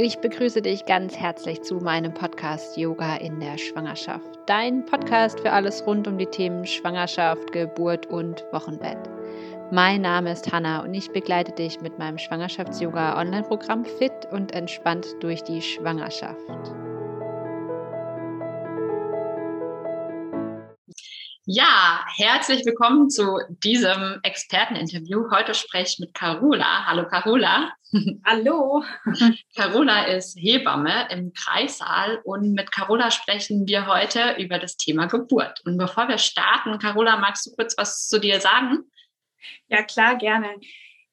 Ich begrüße dich ganz herzlich zu meinem Podcast Yoga in der Schwangerschaft. Dein Podcast für alles rund um die Themen Schwangerschaft, Geburt und Wochenbett. Mein Name ist Hanna und ich begleite dich mit meinem Schwangerschafts-Yoga Online-Programm Fit und entspannt durch die Schwangerschaft. Ja, herzlich willkommen zu diesem Experteninterview. Heute spreche ich mit Carola. Hallo Carola. Hallo. Carola ist Hebamme im Kreissaal und mit Carola sprechen wir heute über das Thema Geburt. Und bevor wir starten, Carola, magst du kurz was zu dir sagen? Ja, klar, gerne.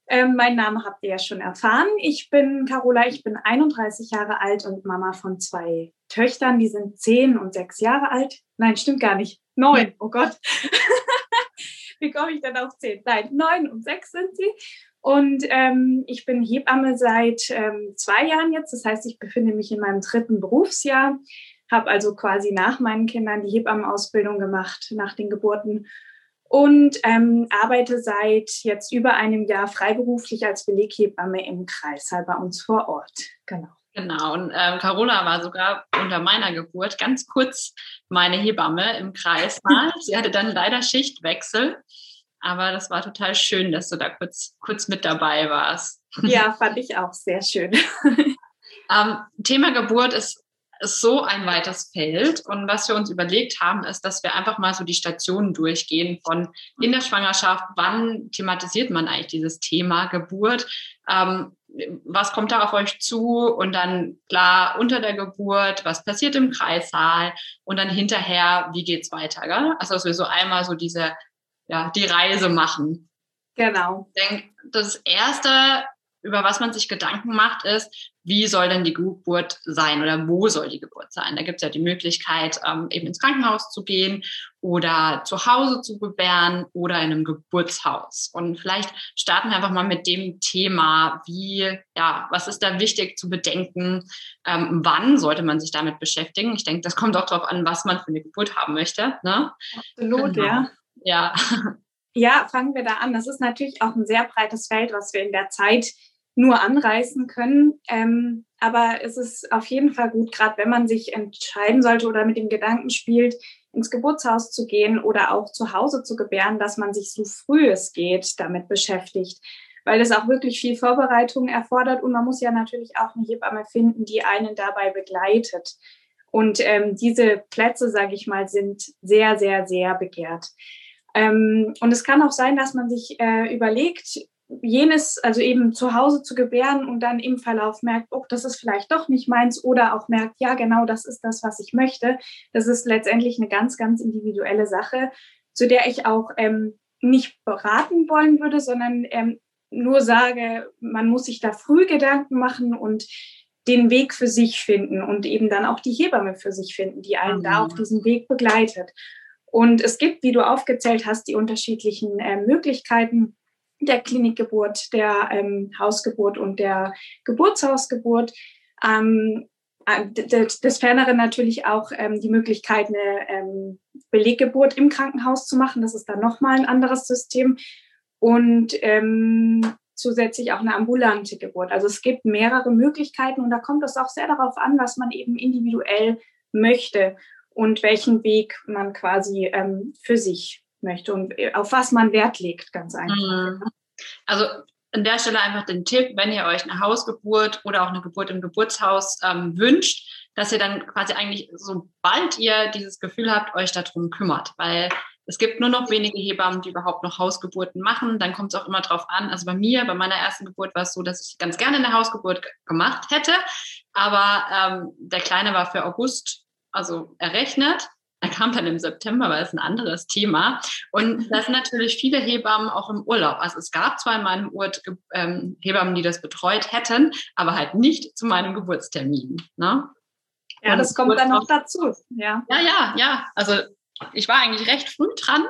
Ähm, mein Name habt ihr ja schon erfahren. Ich bin Carola, ich bin 31 Jahre alt und Mama von zwei Töchtern, die sind zehn und sechs Jahre alt. Nein, stimmt gar nicht. Neun, oh Gott. Wie komme ich denn auf zehn? Nein, neun und sechs sind sie. Und ähm, ich bin Hebamme seit ähm, zwei Jahren jetzt. Das heißt, ich befinde mich in meinem dritten Berufsjahr, habe also quasi nach meinen Kindern die Hebammenausbildung gemacht, nach den Geburten und ähm, arbeite seit jetzt über einem Jahr freiberuflich als Beleghebamme im Kreissaal bei uns vor Ort. Genau. Genau, und ähm, Carola war sogar unter meiner Geburt ganz kurz meine Hebamme im Kreissaal. Sie hatte dann leider Schichtwechsel, aber das war total schön, dass du da kurz, kurz mit dabei warst. Ja, fand ich auch sehr schön. ähm, Thema Geburt ist ist so ein weites Feld. Und was wir uns überlegt haben, ist, dass wir einfach mal so die Stationen durchgehen von in der Schwangerschaft, wann thematisiert man eigentlich dieses Thema Geburt, ähm, was kommt da auf euch zu und dann klar unter der Geburt, was passiert im Kreissaal und dann hinterher, wie geht's weiter, gell? Also dass wir so einmal so diese, ja, die Reise machen. Genau. Ich denke, das erste über was man sich Gedanken macht, ist, wie soll denn die Geburt sein oder wo soll die Geburt sein? Da gibt es ja die Möglichkeit, ähm, eben ins Krankenhaus zu gehen oder zu Hause zu gebären oder in einem Geburtshaus. Und vielleicht starten wir einfach mal mit dem Thema, wie, ja, was ist da wichtig zu bedenken? Ähm, wann sollte man sich damit beschäftigen? Ich denke, das kommt auch darauf an, was man für eine Geburt haben möchte. Ne? Absolut, genau. ja. Ja. Ja, fangen wir da an. Das ist natürlich auch ein sehr breites Feld, was wir in der Zeit nur anreißen können. Ähm, aber es ist auf jeden Fall gut, gerade wenn man sich entscheiden sollte oder mit dem Gedanken spielt, ins Geburtshaus zu gehen oder auch zu Hause zu gebären, dass man sich so früh es geht damit beschäftigt, weil es auch wirklich viel Vorbereitung erfordert und man muss ja natürlich auch eine Hebamme finden, die einen dabei begleitet. Und ähm, diese Plätze, sage ich mal, sind sehr, sehr, sehr begehrt. Ähm, und es kann auch sein, dass man sich äh, überlegt, jenes, also eben zu Hause zu gebären und dann im Verlauf merkt, oh, das ist vielleicht doch nicht meins oder auch merkt, ja, genau, das ist das, was ich möchte. Das ist letztendlich eine ganz, ganz individuelle Sache, zu der ich auch ähm, nicht beraten wollen würde, sondern ähm, nur sage, man muss sich da früh Gedanken machen und den Weg für sich finden und eben dann auch die Hebamme für sich finden, die einen mhm. da auf diesem Weg begleitet. Und es gibt, wie du aufgezählt hast, die unterschiedlichen äh, Möglichkeiten, der Klinikgeburt, der ähm, Hausgeburt und der Geburtshausgeburt. Ähm, äh, des Ferneren natürlich auch ähm, die Möglichkeit, eine ähm, Beleggeburt im Krankenhaus zu machen. Das ist dann nochmal ein anderes System. Und ähm, zusätzlich auch eine ambulante Geburt. Also es gibt mehrere Möglichkeiten und da kommt es auch sehr darauf an, was man eben individuell möchte und welchen Weg man quasi ähm, für sich möchte und äh, auf was man Wert legt, ganz einfach. Mhm. Also an der Stelle einfach den Tipp, wenn ihr euch eine Hausgeburt oder auch eine Geburt im Geburtshaus ähm, wünscht, dass ihr dann quasi eigentlich, sobald ihr dieses Gefühl habt, euch darum kümmert. Weil es gibt nur noch wenige Hebammen, die überhaupt noch Hausgeburten machen. Dann kommt es auch immer drauf an. Also bei mir, bei meiner ersten Geburt war es so, dass ich ganz gerne eine Hausgeburt gemacht hätte. Aber ähm, der Kleine war für August also errechnet. Er kam dann im September, weil es ein anderes Thema. Und da sind natürlich viele Hebammen auch im Urlaub. Also es gab zwar in meinem Ort ähm, Hebammen, die das betreut hätten, aber halt nicht zu meinem Geburtstermin. Ne? Ja, Und das kommt dann noch dazu. Ja. ja, ja, ja. Also ich war eigentlich recht früh dran,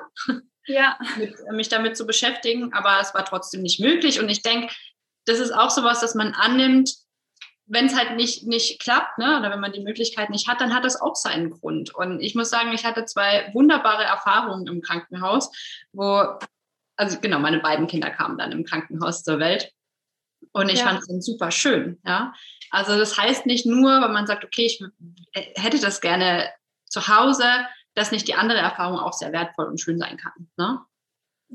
ja. mit, mich damit zu beschäftigen, aber es war trotzdem nicht möglich. Und ich denke, das ist auch sowas, dass man annimmt, wenn es halt nicht, nicht klappt, ne, oder wenn man die Möglichkeit nicht hat, dann hat das auch seinen Grund. Und ich muss sagen, ich hatte zwei wunderbare Erfahrungen im Krankenhaus, wo, also genau, meine beiden Kinder kamen dann im Krankenhaus zur Welt. Und ich ja. fand es dann super schön. Ja? Also das heißt nicht nur, wenn man sagt, okay, ich hätte das gerne zu Hause, dass nicht die andere Erfahrung auch sehr wertvoll und schön sein kann. Ne?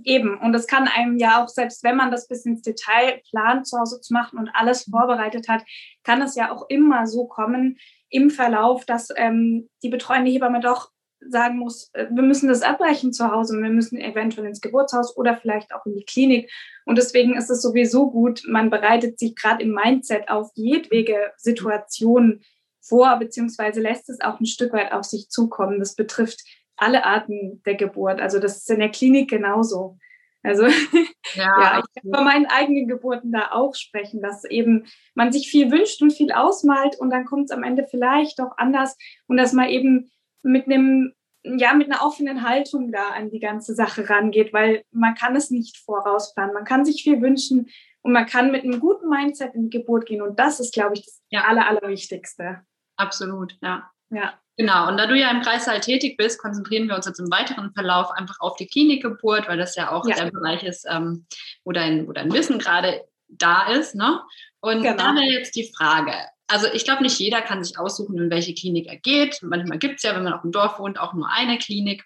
Eben, und es kann einem ja auch, selbst wenn man das bis ins Detail plant, zu Hause zu machen und alles vorbereitet hat, kann es ja auch immer so kommen im Verlauf, dass ähm, die betreuende Hebamme doch sagen muss, äh, wir müssen das abbrechen zu Hause, wir müssen eventuell ins Geburtshaus oder vielleicht auch in die Klinik. Und deswegen ist es sowieso gut, man bereitet sich gerade im Mindset auf jedwege Situation vor, beziehungsweise lässt es auch ein Stück weit auf sich zukommen. Das betrifft alle Arten der Geburt. Also das ist in der Klinik genauso. Also ja, ja ich kann von meinen eigenen Geburten da auch sprechen, dass eben man sich viel wünscht und viel ausmalt und dann kommt es am Ende vielleicht doch anders und dass man eben mit einem ja, mit einer offenen Haltung da an die ganze Sache rangeht, weil man kann es nicht vorausplanen. Man kann sich viel wünschen und man kann mit einem guten Mindset in die Geburt gehen. Und das ist, glaube ich, das ja. Aller, Allerwichtigste. Absolut, ja. Ja. Genau, und da du ja im Kreissaal tätig bist, konzentrieren wir uns jetzt im weiteren Verlauf einfach auf die Klinikgeburt, weil das ja auch ja. der Bereich ist, ähm, wo, dein, wo dein Wissen gerade da ist. Ne? Und genau. da wäre jetzt die Frage, also ich glaube, nicht jeder kann sich aussuchen, in welche Klinik er geht. Manchmal gibt es ja, wenn man auf dem Dorf wohnt, auch nur eine Klinik.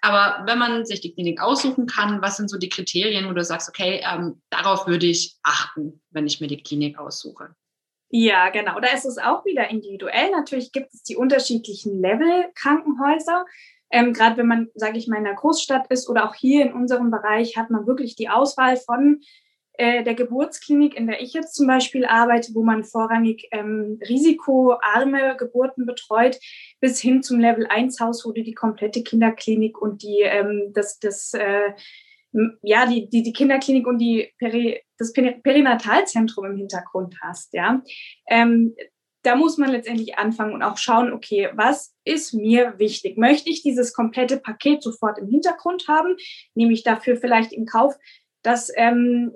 Aber wenn man sich die Klinik aussuchen kann, was sind so die Kriterien, wo du sagst, okay, ähm, darauf würde ich achten, wenn ich mir die Klinik aussuche? Ja, genau. Da ist es auch wieder individuell. Natürlich gibt es die unterschiedlichen Level-Krankenhäuser. Ähm, Gerade wenn man, sage ich mal, in einer Großstadt ist oder auch hier in unserem Bereich, hat man wirklich die Auswahl von äh, der Geburtsklinik, in der ich jetzt zum Beispiel arbeite, wo man vorrangig ähm, risikoarme Geburten betreut, bis hin zum Level 1 Haus, wo du die komplette Kinderklinik und die, ähm, das, das, äh, ja, die, die, die Kinderklinik und die Peri, das Perinatalzentrum im Hintergrund hast, ja. Ähm, da muss man letztendlich anfangen und auch schauen, okay, was ist mir wichtig? Möchte ich dieses komplette Paket sofort im Hintergrund haben? Nehme ich dafür vielleicht in Kauf, dass ähm,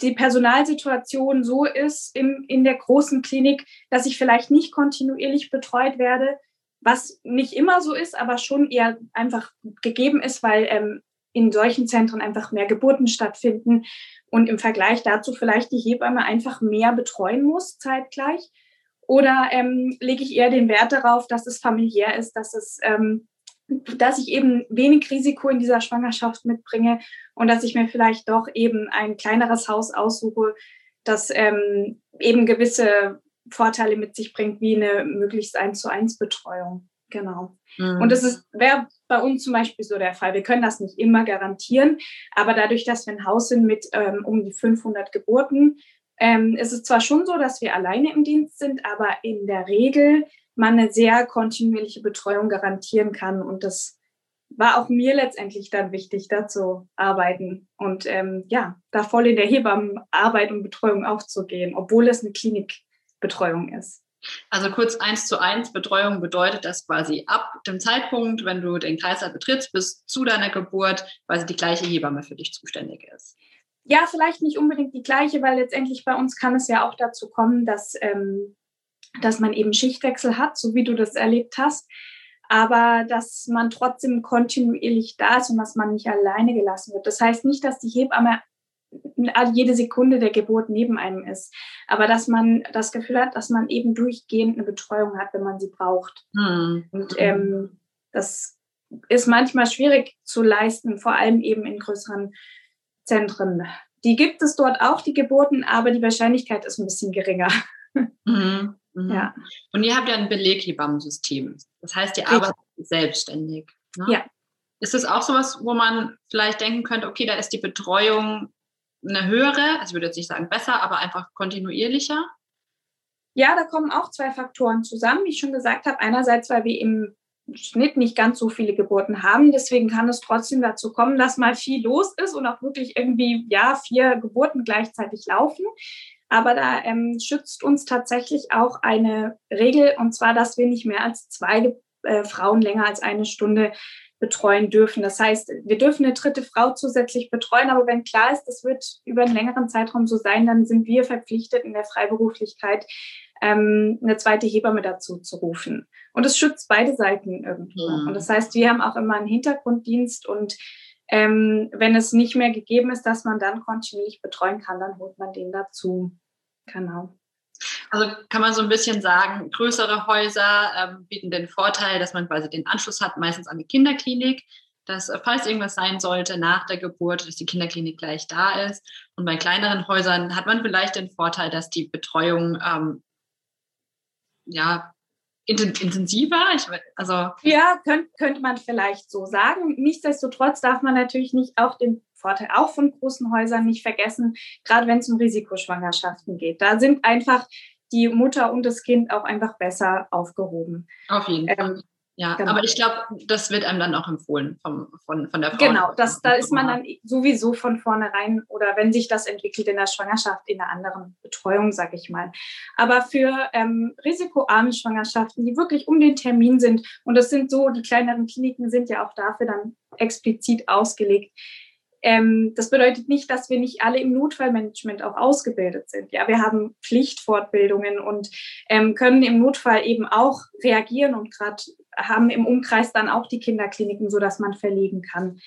die Personalsituation so ist im, in der großen Klinik, dass ich vielleicht nicht kontinuierlich betreut werde, was nicht immer so ist, aber schon eher einfach gegeben ist, weil ähm, in solchen Zentren einfach mehr Geburten stattfinden und im Vergleich dazu vielleicht die Hebamme einfach mehr betreuen muss zeitgleich. Oder ähm, lege ich eher den Wert darauf, dass es familiär ist, dass es ähm, dass ich eben wenig Risiko in dieser Schwangerschaft mitbringe und dass ich mir vielleicht doch eben ein kleineres Haus aussuche, das ähm, eben gewisse Vorteile mit sich bringt, wie eine möglichst eins zu eins Betreuung. Genau. Mhm. Und das wäre bei uns zum Beispiel so der Fall. Wir können das nicht immer garantieren, aber dadurch, dass wir ein Haus sind mit ähm, um die 500 Geburten, ähm, ist es zwar schon so, dass wir alleine im Dienst sind, aber in der Regel man eine sehr kontinuierliche Betreuung garantieren kann. Und das war auch mir letztendlich dann wichtig, da zu arbeiten und ähm, ja, da voll in der Hebammenarbeit und Betreuung aufzugehen, obwohl es eine Klinikbetreuung ist. Also kurz eins zu eins Betreuung bedeutet das quasi ab dem Zeitpunkt, wenn du den Kreislauf betrittst, bis zu deiner Geburt, quasi die gleiche Hebamme für dich zuständig ist. Ja, vielleicht nicht unbedingt die gleiche, weil letztendlich bei uns kann es ja auch dazu kommen, dass ähm, dass man eben Schichtwechsel hat, so wie du das erlebt hast, aber dass man trotzdem kontinuierlich da ist und dass man nicht alleine gelassen wird. Das heißt nicht, dass die Hebamme jede Sekunde der Geburt neben einem ist, aber dass man das Gefühl hat, dass man eben durchgehend eine Betreuung hat, wenn man sie braucht. Mhm. Und ähm, das ist manchmal schwierig zu leisten, vor allem eben in größeren Zentren. Die gibt es dort auch, die Geburten, aber die Wahrscheinlichkeit ist ein bisschen geringer. Mhm. Mhm. Ja. Und ihr habt ja ein Beleghebammensystem. Das heißt, ihr arbeitet selbstständig. Ne? Ja. Ist das auch sowas, wo man vielleicht denken könnte, okay, da ist die Betreuung eine höhere, also ich würde jetzt nicht sagen besser, aber einfach kontinuierlicher? Ja, da kommen auch zwei Faktoren zusammen, wie ich schon gesagt habe. Einerseits, weil wir im Schnitt nicht ganz so viele Geburten haben. Deswegen kann es trotzdem dazu kommen, dass mal viel los ist und auch wirklich irgendwie, ja, vier Geburten gleichzeitig laufen. Aber da ähm, schützt uns tatsächlich auch eine Regel, und zwar, dass wir nicht mehr als zwei äh, Frauen länger als eine Stunde betreuen dürfen. Das heißt, wir dürfen eine dritte Frau zusätzlich betreuen, aber wenn klar ist, das wird über einen längeren Zeitraum so sein, dann sind wir verpflichtet in der Freiberuflichkeit, ähm, eine zweite Hebamme dazu zu rufen. Und es schützt beide Seiten irgendwie. Mhm. Und das heißt, wir haben auch immer einen Hintergrunddienst und Ähm, wenn es nicht mehr gegeben ist, dass man dann kontinuierlich betreuen kann, dann holt man den dazu. Genau. Also kann man so ein bisschen sagen, größere Häuser ähm, bieten den Vorteil, dass man quasi den Anschluss hat, meistens an die Kinderklinik, dass äh, falls irgendwas sein sollte nach der Geburt, dass die Kinderklinik gleich da ist. Und bei kleineren Häusern hat man vielleicht den Vorteil, dass die Betreuung ähm, ja intensiver? Ich, also ja, könnte, könnte man vielleicht so sagen. Nichtsdestotrotz darf man natürlich nicht auch den Vorteil auch von großen Häusern nicht vergessen, gerade wenn es um Risikoschwangerschaften geht. Da sind einfach die Mutter und das Kind auch einfach besser aufgehoben. Auf jeden Fall. Ähm, ja, genau. aber ich glaube, das wird einem dann auch empfohlen vom, von, von der Frau. Genau, das, da ist man dann sowieso von vornherein oder wenn sich das entwickelt in der Schwangerschaft in einer anderen Betreuung, sage ich mal. Aber für ähm, risikoarme Schwangerschaften, die wirklich um den Termin sind, und das sind so, die kleineren Kliniken sind ja auch dafür dann explizit ausgelegt, ähm, das bedeutet nicht, dass wir nicht alle im Notfallmanagement auch ausgebildet sind. Ja, wir haben Pflichtfortbildungen und ähm, können im Notfall eben auch reagieren und gerade haben im Umkreis dann auch die Kinderkliniken, so dass man verlegen kann.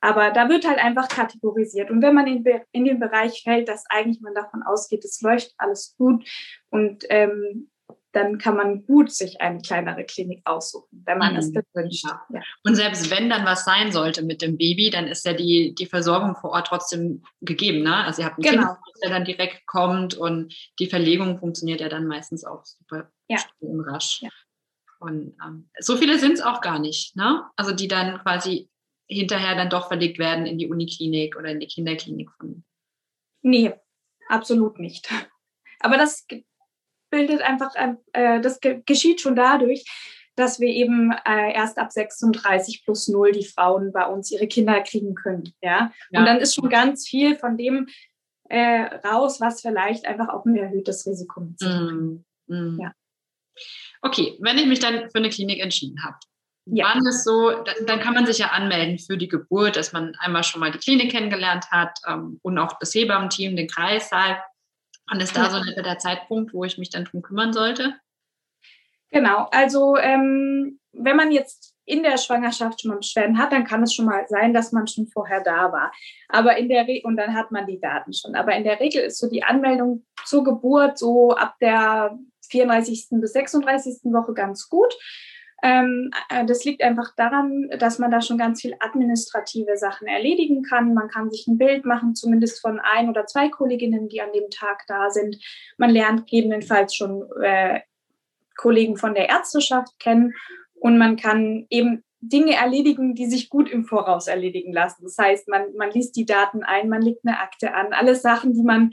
Aber da wird halt einfach kategorisiert. Und wenn man in, in den Bereich fällt, dass eigentlich man davon ausgeht, es läuft alles gut und ähm, dann kann man gut sich eine kleinere Klinik aussuchen, wenn man mhm. es wünscht. Ja. Und selbst wenn dann was sein sollte mit dem Baby, dann ist ja die, die Versorgung vor Ort trotzdem gegeben. Ne? Also ihr habt einen genau. Kind, der dann direkt kommt und die Verlegung funktioniert ja dann meistens auch super ja. und rasch. Ja. Und ähm, so viele sind es auch gar nicht, ne? Also die dann quasi hinterher dann doch verlegt werden in die Uniklinik oder in die Kinderklinik. Nee, absolut nicht. Aber das bildet einfach, äh, das geschieht schon dadurch, dass wir eben äh, erst ab 36 plus 0 die Frauen bei uns ihre Kinder kriegen können. Ja? ja. Und dann ist schon ganz viel von dem äh, raus, was vielleicht einfach auch ein erhöhtes Risiko mit sich mm, mm. Ja. Okay, wenn ich mich dann für eine Klinik entschieden habe, ja. Wann ist so, dann kann man sich ja anmelden für die Geburt, dass man einmal schon mal die Klinik kennengelernt hat ähm, und auch das Hebammenteam, den Kreissaal. Und ist da so der Zeitpunkt, wo ich mich dann drum kümmern sollte? Genau, also ähm, wenn man jetzt in der Schwangerschaft schon mal Beschwerden hat, dann kann es schon mal sein, dass man schon vorher da war. Aber in der Re und dann hat man die Daten schon. Aber in der Regel ist so die Anmeldung zur Geburt so ab der 34. bis 36. Woche ganz gut. Ähm, äh, das liegt einfach daran, dass man da schon ganz viel administrative Sachen erledigen kann. Man kann sich ein Bild machen, zumindest von ein oder zwei Kolleginnen, die an dem Tag da sind. Man lernt gegebenenfalls schon äh, Kollegen von der Ärzteschaft kennen und man kann eben Dinge erledigen, die sich gut im Voraus erledigen lassen. Das heißt, man, man liest die Daten ein, man legt eine Akte an, alles Sachen, die man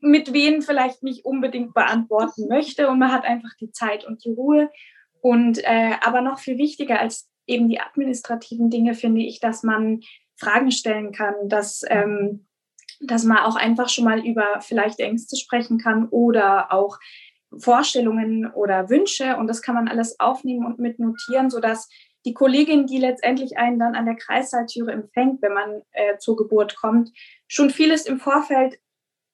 mit wen vielleicht nicht unbedingt beantworten möchte und man hat einfach die Zeit und die Ruhe und äh, aber noch viel wichtiger als eben die administrativen Dinge finde ich, dass man Fragen stellen kann, dass, ähm, dass man auch einfach schon mal über vielleicht Ängste sprechen kann oder auch Vorstellungen oder Wünsche. Und das kann man alles aufnehmen und mit notieren, sodass die Kollegin, die letztendlich einen dann an der Kreissaaltüre empfängt, wenn man äh, zur Geburt kommt, schon vieles im Vorfeld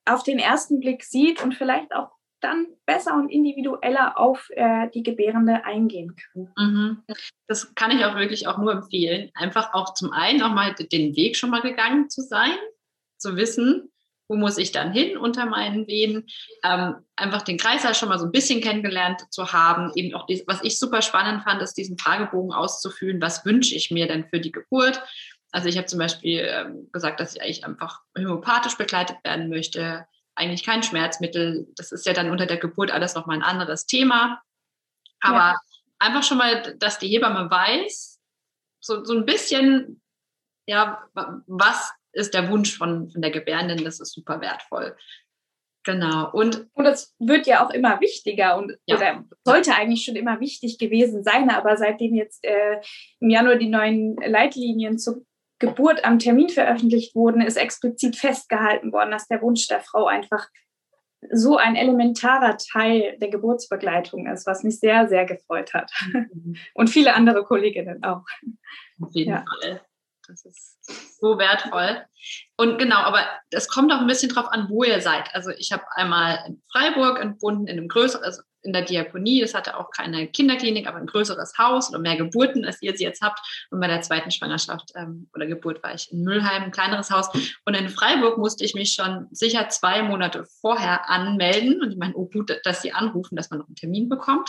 auf den ersten Blick sieht und vielleicht auch dann besser und individueller auf äh, die Gebärende eingehen kann. Mhm. Das kann ich auch wirklich auch nur empfehlen. Einfach auch zum einen auch mal den Weg schon mal gegangen zu sein, zu wissen, wo muss ich dann hin unter meinen Wehen, ähm, einfach den Kreislauf schon mal so ein bisschen kennengelernt zu haben, eben auch, dies, was ich super spannend fand, ist diesen Fragebogen auszufüllen, was wünsche ich mir denn für die Geburt. Also ich habe zum Beispiel ähm, gesagt, dass ich eigentlich einfach homöopathisch begleitet werden möchte, eigentlich kein Schmerzmittel. Das ist ja dann unter der Geburt alles nochmal ein anderes Thema. Aber ja. einfach schon mal, dass die Hebamme weiß, so, so ein bisschen, ja, was ist der Wunsch von, von der Gebärenden, das ist super wertvoll. Genau. Und, und es wird ja auch immer wichtiger und ja. sollte eigentlich schon immer wichtig gewesen sein, aber seitdem jetzt äh, im Januar die neuen Leitlinien zu, Geburt am Termin veröffentlicht wurden, ist explizit festgehalten worden, dass der Wunsch der Frau einfach so ein elementarer Teil der Geburtsbegleitung ist, was mich sehr, sehr gefreut hat. Mhm. Und viele andere Kolleginnen auch. Auf jeden ja. Fall. Das ist so wertvoll. Und genau, aber es kommt auch ein bisschen drauf an, wo ihr seid. Also ich habe einmal in Freiburg entbunden, in einem größeren, also in der Diakonie, das hatte auch keine Kinderklinik, aber ein größeres Haus oder mehr Geburten, als ihr sie jetzt habt. Und bei der zweiten Schwangerschaft ähm, oder Geburt war ich in Müllheim, ein kleineres Haus. Und in Freiburg musste ich mich schon sicher zwei Monate vorher anmelden. Und ich meine, oh gut, dass sie anrufen, dass man noch einen Termin bekommt.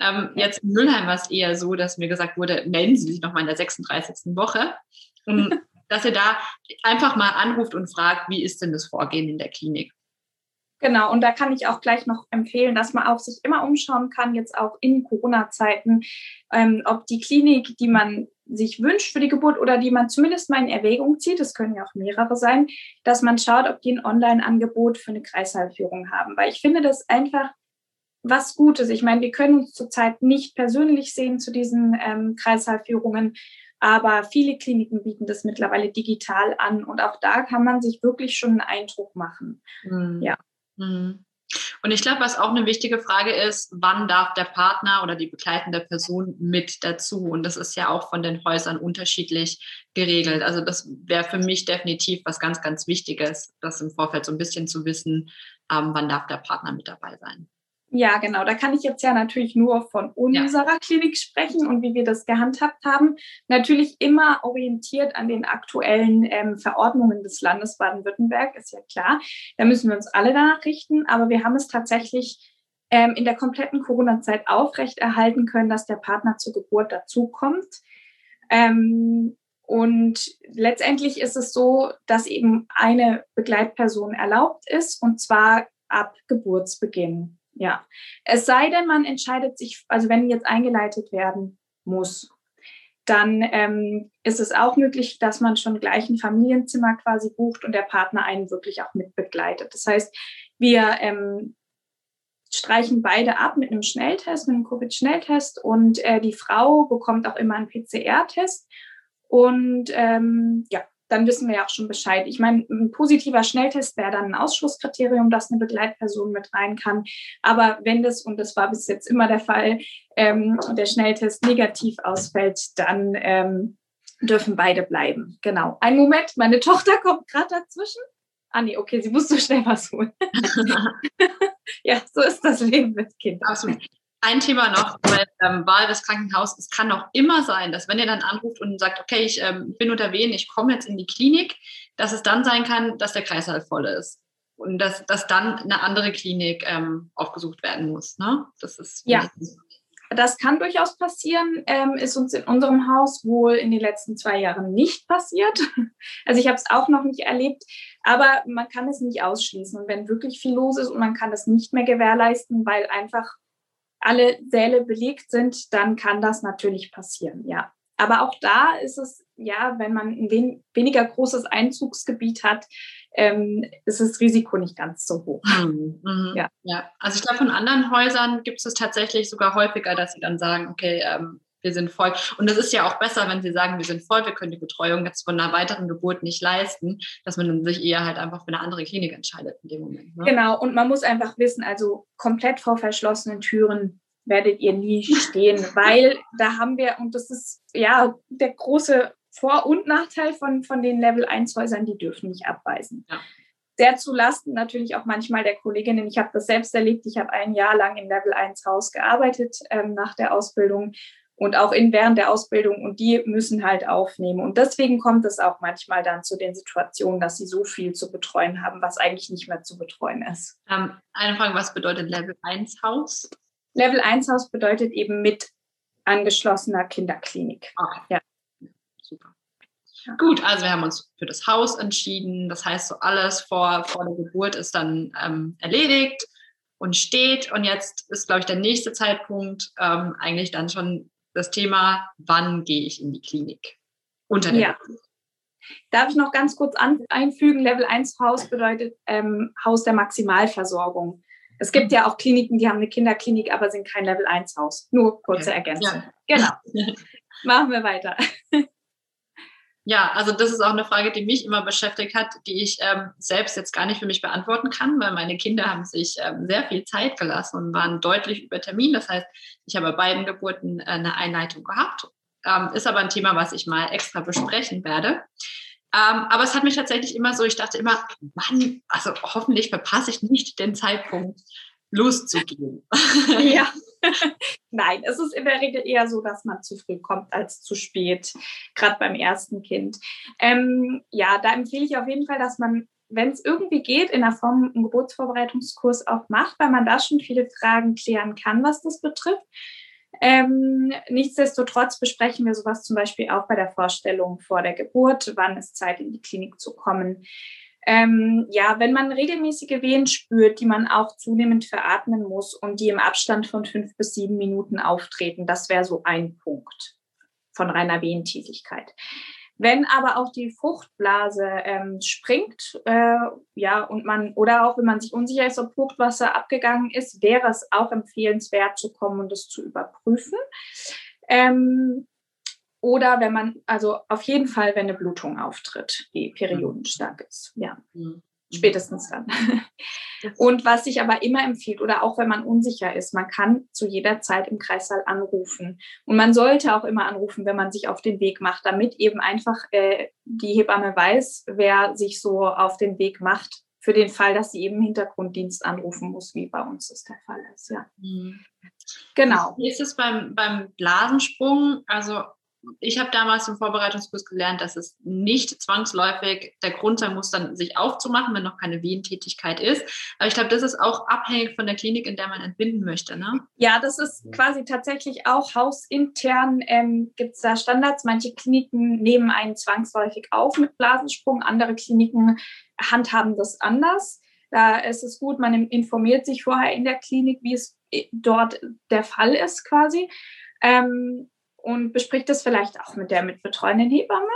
Ähm, jetzt in Müllheim war es eher so, dass mir gesagt wurde, melden Sie sich noch mal in der 36. Woche. Und dass ihr da einfach mal anruft und fragt, wie ist denn das Vorgehen in der Klinik? Genau, und da kann ich auch gleich noch empfehlen, dass man auch sich immer umschauen kann, jetzt auch in Corona-Zeiten, ähm, ob die Klinik, die man sich wünscht für die Geburt oder die man zumindest mal in Erwägung zieht, das können ja auch mehrere sein, dass man schaut, ob die ein Online-Angebot für eine Kreisheilführung haben. Weil ich finde das einfach was Gutes. Ich meine, wir können uns zurzeit nicht persönlich sehen zu diesen ähm, Kreißsaalführungen, aber viele Kliniken bieten das mittlerweile digital an und auch da kann man sich wirklich schon einen Eindruck machen. Mhm. Ja. Mhm. Und ich glaube, was auch eine wichtige Frage ist, wann darf der Partner oder die begleitende Person mit dazu? Und das ist ja auch von den Häusern unterschiedlich geregelt. Also das wäre für mich definitiv was ganz, ganz Wichtiges, das im Vorfeld so ein bisschen zu wissen, ähm, wann darf der Partner mit dabei sein. Ja, genau. Da kann ich jetzt ja natürlich nur von unserer ja. Klinik sprechen und wie wir das gehandhabt haben. Natürlich immer orientiert an den aktuellen ähm, Verordnungen des Landes Baden-Württemberg, ist ja klar. Da müssen wir uns alle danach richten. Aber wir haben es tatsächlich ähm, in der kompletten Corona-Zeit aufrechterhalten können, dass der Partner zur Geburt dazukommt. Ähm, und letztendlich ist es so, dass eben eine Begleitperson erlaubt ist, und zwar ab Geburtsbeginn. Ja, es sei denn, man entscheidet sich, also wenn jetzt eingeleitet werden muss, dann ähm, ist es auch möglich, dass man schon gleich ein Familienzimmer quasi bucht und der Partner einen wirklich auch mit begleitet. Das heißt, wir ähm, streichen beide ab mit einem Schnelltest, mit einem Covid-Schnelltest und äh, die Frau bekommt auch immer einen PCR-Test. Und ähm, ja, dann wissen wir ja auch schon Bescheid. Ich meine, ein positiver Schnelltest wäre dann ein Ausschlusskriterium, dass eine Begleitperson mit rein kann. Aber wenn das, und das war bis jetzt immer der Fall, ähm, der Schnelltest negativ ausfällt, dann ähm, dürfen beide bleiben. Genau. Ein Moment, meine Tochter kommt gerade dazwischen. Ah nee, okay, sie muss so schnell was holen. ja, so ist das Leben mit Kindern. Absolut ein Thema noch, weil ähm, Wahl des Krankenhauses. Es kann auch immer sein, dass wenn ihr dann anruft und sagt, okay, ich ähm, bin unter Wehen, ich komme jetzt in die Klinik, dass es dann sein kann, dass der Kreislauf voll ist. Und dass, dass dann eine andere Klinik ähm, aufgesucht werden muss. Ne? Das ist ja. Das kann durchaus passieren, ähm, ist uns in unserem Haus wohl in den letzten zwei Jahren nicht passiert. Also ich habe es auch noch nicht erlebt, aber man kann es nicht ausschließen. Und wenn wirklich viel los ist und man kann es nicht mehr gewährleisten, weil einfach alle Säle belegt sind, dann kann das natürlich passieren, ja. Aber auch da ist es, ja, wenn man ein wen weniger großes Einzugsgebiet hat, ähm, ist das Risiko nicht ganz so hoch. Mhm. Mhm. Ja. ja, also ich glaube, von anderen Häusern gibt es tatsächlich sogar häufiger, dass sie dann sagen, okay, ähm, wir sind voll. Und das ist ja auch besser, wenn sie sagen, wir sind voll, wir können die Betreuung jetzt von einer weiteren Geburt nicht leisten, dass man sich eher halt einfach für eine andere Klinik entscheidet in dem Moment. Ne? Genau, und man muss einfach wissen, also komplett vor verschlossenen Türen werdet ihr nie stehen, weil da haben wir, und das ist ja der große Vor- und Nachteil von, von den Level-1-Häusern, die dürfen nicht abweisen. Ja. Sehr zulasten natürlich auch manchmal der Kolleginnen. Ich habe das selbst erlebt. Ich habe ein Jahr lang im Level 1 Haus gearbeitet ähm, nach der Ausbildung und auch in, während der Ausbildung und die müssen halt aufnehmen. Und deswegen kommt es auch manchmal dann zu den Situationen, dass sie so viel zu betreuen haben, was eigentlich nicht mehr zu betreuen ist. Ähm, eine Frage, was bedeutet Level 1 Haus? Level 1 Haus bedeutet eben mit angeschlossener Kinderklinik. Okay. Ja. Super. Ja. Gut, also wir haben uns für das Haus entschieden. Das heißt, so alles vor, vor der Geburt ist dann ähm, erledigt und steht. Und jetzt ist, glaube ich, der nächste Zeitpunkt ähm, eigentlich dann schon das Thema, wann gehe ich in die Klinik? Unter der ja. Darf ich noch ganz kurz einfügen? Level 1 Haus bedeutet ähm, Haus der Maximalversorgung. Es gibt ja auch Kliniken, die haben eine Kinderklinik, aber sind kein Level 1 Haus. Nur kurze Ergänzung. Ja. Genau. Machen wir weiter. Ja, also das ist auch eine Frage, die mich immer beschäftigt hat, die ich ähm, selbst jetzt gar nicht für mich beantworten kann, weil meine Kinder haben sich ähm, sehr viel Zeit gelassen und waren deutlich über Termin. Das heißt, ich habe bei beiden Geburten äh, eine Einleitung gehabt. Ähm, ist aber ein Thema, was ich mal extra besprechen werde. Ähm, aber es hat mich tatsächlich immer so, ich dachte immer, Mann, also hoffentlich verpasse ich nicht den Zeitpunkt, loszugehen. Ja. Nein, es ist in der Regel eher so, dass man zu früh kommt als zu spät, gerade beim ersten Kind. Ähm, ja, da empfehle ich auf jeden Fall, dass man, wenn es irgendwie geht, in der Form einen Geburtsvorbereitungskurs auch macht, weil man da schon viele Fragen klären kann, was das betrifft. Ähm, nichtsdestotrotz besprechen wir sowas zum Beispiel auch bei der Vorstellung vor der Geburt, wann ist Zeit in die Klinik zu kommen. Ähm, ja, wenn man regelmäßige Wehen spürt, die man auch zunehmend veratmen muss und die im Abstand von fünf bis sieben Minuten auftreten, das wäre so ein Punkt von reiner Wehentätigkeit. Wenn aber auch die Fruchtblase ähm, springt, äh, ja, und man, oder auch wenn man sich unsicher ist, ob Fruchtwasser abgegangen ist, wäre es auch empfehlenswert zu kommen und es zu überprüfen. Ähm, oder wenn man, also auf jeden Fall, wenn eine Blutung auftritt, die periodenstark ist. Ja. Mhm. Spätestens dann. Und was sich aber immer empfiehlt, oder auch wenn man unsicher ist, man kann zu jeder Zeit im Kreissaal anrufen. Und man sollte auch immer anrufen, wenn man sich auf den Weg macht, damit eben einfach äh, die Hebamme weiß, wer sich so auf den Weg macht, für den Fall, dass sie eben Hintergrunddienst anrufen muss, wie bei uns das der Fall ist. Ja. Mhm. Genau. Wie ist es beim, beim Blasensprung? Also ich habe damals im Vorbereitungskurs gelernt, dass es nicht zwangsläufig der Grund sein muss, dann sich aufzumachen, wenn noch keine Wehentätigkeit ist. Aber ich glaube, das ist auch abhängig von der Klinik, in der man entbinden möchte. Ne? Ja, das ist quasi tatsächlich auch hausintern ähm, gibt es da Standards. Manche Kliniken nehmen einen zwangsläufig auf mit Blasensprung, andere Kliniken handhaben das anders. Da ist es gut, man informiert sich vorher in der Klinik, wie es äh, dort der Fall ist quasi. Ähm, und bespricht das vielleicht auch mit der mitbetreuenden Hebamme.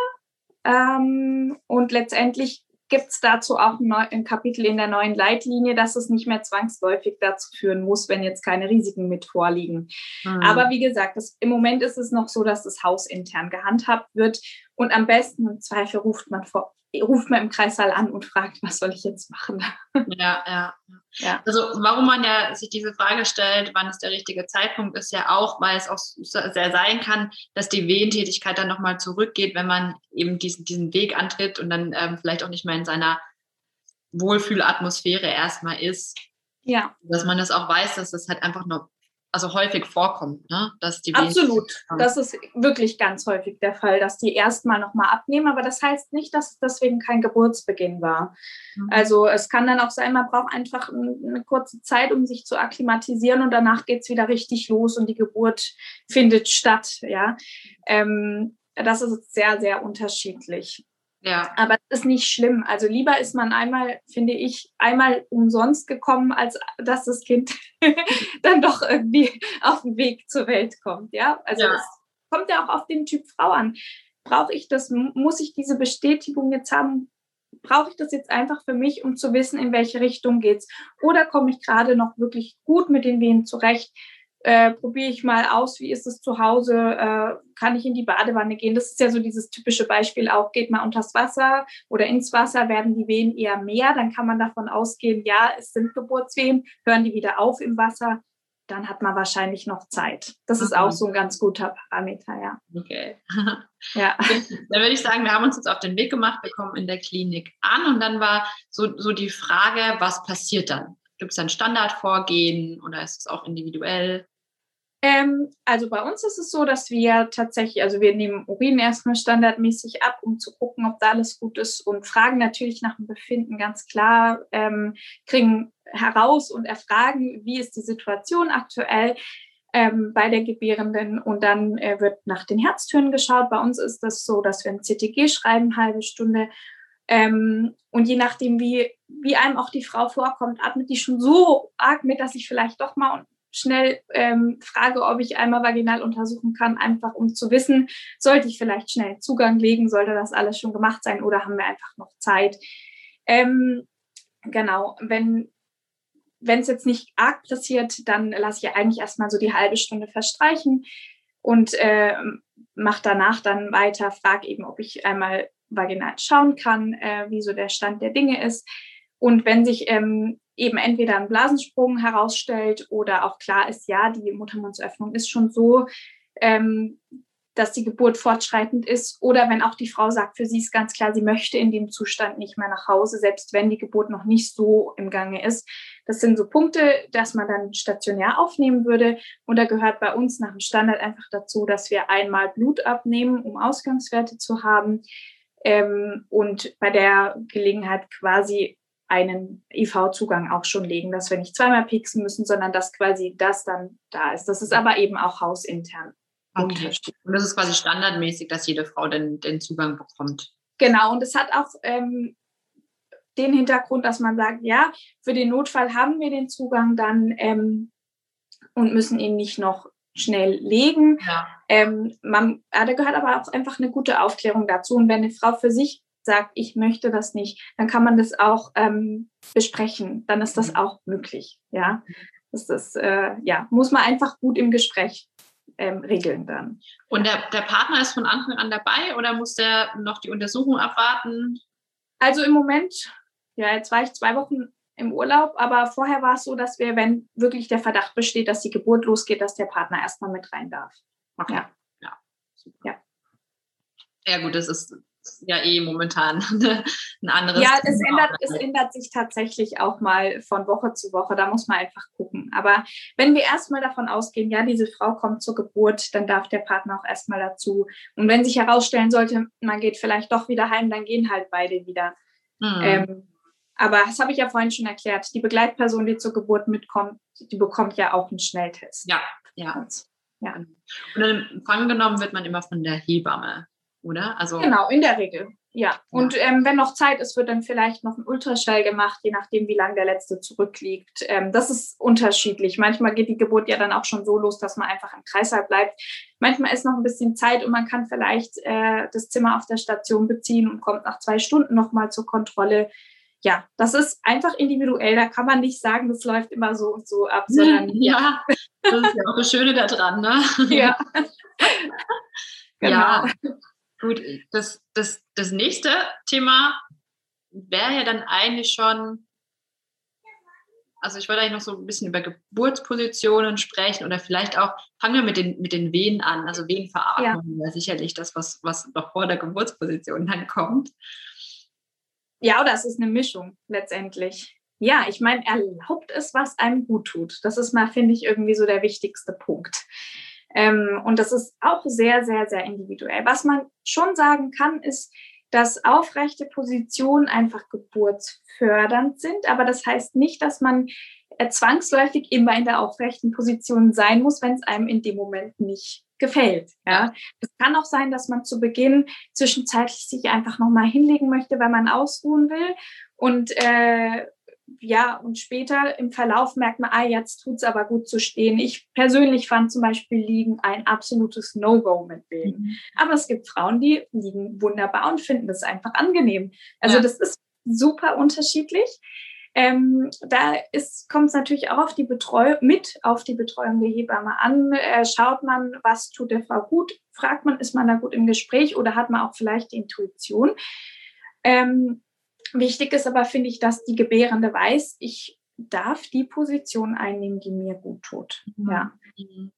Ähm, und letztendlich gibt es dazu auch ein, ein, Kapitel in der neuen Leitlinie, dass es nicht mehr zwangsläufig dazu führen muss, wenn jetzt keine Risiken mit vorliegen. Mhm. Aber wie gesagt, das, im Moment ist es noch so, dass das Haus intern gehandhabt wird und am besten im Zweifel ruft man vor, ruft man im Kreissaal an und fragt, was soll ich jetzt machen? Ja, ja. ja. Also warum man ja sich diese Frage stellt, wann es der richtige Zeitpunkt ist, ja auch, weil es auch sehr sein kann, dass die Wehentätigkeit dann nochmal zurückgeht, wenn man eben diesen, diesen Weg antritt und dann ähm, vielleicht auch nicht mehr in seiner Wohlfühlatmosphäre erstmal ist. Ja. Dass man das auch weiß, dass das halt einfach nur also häufig vorkommt, ne? dass die Absolut. Das ist wirklich ganz häufig der Fall, dass die erstmal nochmal abnehmen, aber das heißt nicht, dass es deswegen kein Geburtsbeginn war. Mhm. Also es kann dann auch sein, man braucht einfach eine kurze Zeit, um sich zu akklimatisieren und danach geht es wieder richtig los und die Geburt findet statt. Ja, ähm, das ist sehr, sehr unterschiedlich. Ja. Aber das ist nicht schlimm. Also lieber ist man einmal, finde ich, einmal umsonst gekommen, als dass das Kind dann doch irgendwie auf den Weg zur Welt kommt. Ja, also ja. es kommt ja auch auf den Typ Frau an. Brauche ich das? Muss ich diese Bestätigung jetzt haben? Brauche ich das jetzt einfach für mich, um zu wissen, in welche Richtung geht's? Oder komme ich gerade noch wirklich gut mit den Wehen zurecht? Äh, probiere ich mal aus, wie ist es zu Hause, äh, kann ich in die Badewanne gehen. Das ist ja so dieses typische Beispiel auch, geht mal unters Wasser oder ins Wasser, werden die Wehen eher mehr, dann kann man davon ausgehen, ja, es sind Geburtswehen, hören die wieder auf im Wasser, dann hat man wahrscheinlich noch Zeit. Das ist auch so ein ganz guter Parameter, ja. Okay. ja. Dann würde ich sagen, wir haben uns jetzt auf den Weg gemacht, wir kommen in der Klinik an und dann war so, so die Frage, was passiert dann? Gibt es ein Standardvorgehen oder ist es auch individuell? Ähm, also bei uns ist es so, dass wir tatsächlich, also wir nehmen Urin erstmal standardmäßig ab, um zu gucken, ob da alles gut ist und fragen natürlich nach dem Befinden ganz klar, ähm, kriegen heraus und erfragen, wie ist die Situation aktuell ähm, bei der Gebärenden und dann äh, wird nach den Herztönen geschaut. Bei uns ist das so, dass wir ein CTG schreiben, halbe Stunde ähm, und je nachdem, wie, wie einem auch die Frau vorkommt, atmet die schon so arg mit, dass ich vielleicht doch mal schnell ähm, frage, ob ich einmal vaginal untersuchen kann, einfach um zu wissen, sollte ich vielleicht schnell Zugang legen, sollte das alles schon gemacht sein oder haben wir einfach noch Zeit. Ähm, genau, wenn wenn es jetzt nicht arg passiert, dann lasse ich eigentlich erstmal so die halbe Stunde verstreichen und äh, mache danach dann weiter, frage eben, ob ich einmal vaginal schauen kann, äh, wie so der Stand der Dinge ist. Und wenn sich ähm, eben entweder ein Blasensprung herausstellt oder auch klar ist, ja, die Muttermundsöffnung ist schon so, ähm, dass die Geburt fortschreitend ist oder wenn auch die Frau sagt, für sie ist ganz klar, sie möchte in dem Zustand nicht mehr nach Hause, selbst wenn die Geburt noch nicht so im Gange ist. Das sind so Punkte, dass man dann stationär aufnehmen würde. Und da gehört bei uns nach dem Standard einfach dazu, dass wir einmal Blut abnehmen, um Ausgangswerte zu haben. Ähm, und bei der Gelegenheit quasi einen IV-Zugang auch schon legen, dass wir nicht zweimal pieksen müssen, sondern dass quasi das dann da ist. Das ist aber eben auch hausintern. Okay. Und das ist quasi standardmäßig, dass jede Frau den, den Zugang bekommt. Genau, und es hat auch ähm, den Hintergrund, dass man sagt, ja, für den Notfall haben wir den Zugang dann ähm, und müssen ihn nicht noch schnell legen. Ja. Ähm, man, ja, da gehört aber auch einfach eine gute Aufklärung dazu. Und wenn eine Frau für sich sagt, ich möchte das nicht, dann kann man das auch ähm, besprechen. Dann ist das mhm. auch möglich. Ja, das ist, äh, ja, muss man einfach gut im Gespräch ähm, regeln dann. Und der, der Partner ist von Anfang an dabei oder muss der noch die Untersuchung abwarten? Also im Moment, ja, jetzt war ich zwei Wochen im Urlaub, aber vorher war es so, dass wir, wenn wirklich der Verdacht besteht, dass die Geburt losgeht, dass der Partner erstmal mit rein darf. Okay. Ja. Ja. ja. Ja, gut, das ist ja eh momentan ein anderes. Ja, es ändert, es ändert sich tatsächlich auch mal von Woche zu Woche. Da muss man einfach gucken. Aber wenn wir erstmal davon ausgehen, ja, diese Frau kommt zur Geburt, dann darf der Partner auch erstmal dazu. Und wenn sich herausstellen sollte, man geht vielleicht doch wieder heim, dann gehen halt beide wieder. Mhm. Ähm, aber das habe ich ja vorhin schon erklärt. Die Begleitperson, die zur Geburt mitkommt, die bekommt ja auch einen Schnelltest. Ja, ja. ja. Und Empfang genommen wird man immer von der Hebamme oder? Also genau, in der Regel. Ja. Und ähm, wenn noch Zeit ist, wird dann vielleicht noch ein Ultraschall gemacht, je nachdem, wie lange der letzte zurückliegt. Ähm, das ist unterschiedlich. Manchmal geht die Geburt ja dann auch schon so los, dass man einfach im Kreislauf bleibt. Manchmal ist noch ein bisschen Zeit und man kann vielleicht äh, das Zimmer auf der Station beziehen und kommt nach zwei Stunden nochmal zur Kontrolle. Ja, das ist einfach individuell. Da kann man nicht sagen, das läuft immer so und so ab, sondern ja, das ist ja auch das Schöne daran, ne? Ja. genau. Ja. Gut, das, das, das nächste Thema wäre ja dann eigentlich schon, also ich wollte eigentlich noch so ein bisschen über Geburtspositionen sprechen oder vielleicht auch, fangen wir mit den, mit den Wehen an, also Wehenveratmung, ja. sicherlich das, was, was noch vor der Geburtsposition dann kommt. Ja, oder es ist eine Mischung letztendlich. Ja, ich meine, erlaubt es, was einem gut tut. Das ist mal, finde ich, irgendwie so der wichtigste Punkt. Ähm, und das ist auch sehr, sehr, sehr individuell. Was man schon sagen kann, ist, dass aufrechte Positionen einfach geburtsfördernd sind. Aber das heißt nicht, dass man äh, zwangsläufig immer in der aufrechten Position sein muss, wenn es einem in dem Moment nicht gefällt. Ja, es kann auch sein, dass man zu Beginn zwischenzeitlich sich einfach noch mal hinlegen möchte, weil man ausruhen will und äh, ja, und später im Verlauf merkt man, ah, jetzt tut's aber gut zu stehen. Ich persönlich fand zum Beispiel Liegen ein absolutes No-Go mit Wehen. Mhm. Aber es gibt Frauen, die liegen wunderbar und finden das einfach angenehm. Also ja. das ist super unterschiedlich. Ähm, da kommt es natürlich auch auf die Betreuung, mit auf die Betreuung der Hebamme an. Äh, schaut man, was tut der Frau gut? Fragt man, ist man da gut im Gespräch oder hat man auch vielleicht die Intuition? Ähm, Wichtig ist aber, finde ich, dass die Gebärende weiß, ich darf die Position einnehmen, die mir gut tut. Mhm. Ja.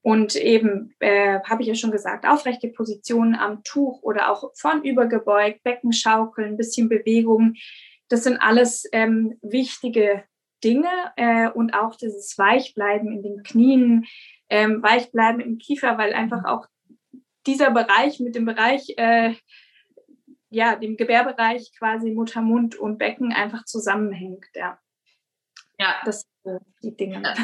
Und eben, äh, habe ich ja schon gesagt, aufrechte Positionen am Tuch oder auch von übergebeugt, Becken schaukeln, bisschen Bewegung. Das sind alles ähm, wichtige Dinge äh, und auch dieses Weichbleiben in den Knien, ähm, Weichbleiben im Kiefer, weil einfach mhm. auch dieser Bereich mit dem Bereich äh, ja, dem Gebärbereich quasi Mutter, Mund und Becken einfach zusammenhängt, ja. Ja, das sind die Dinge.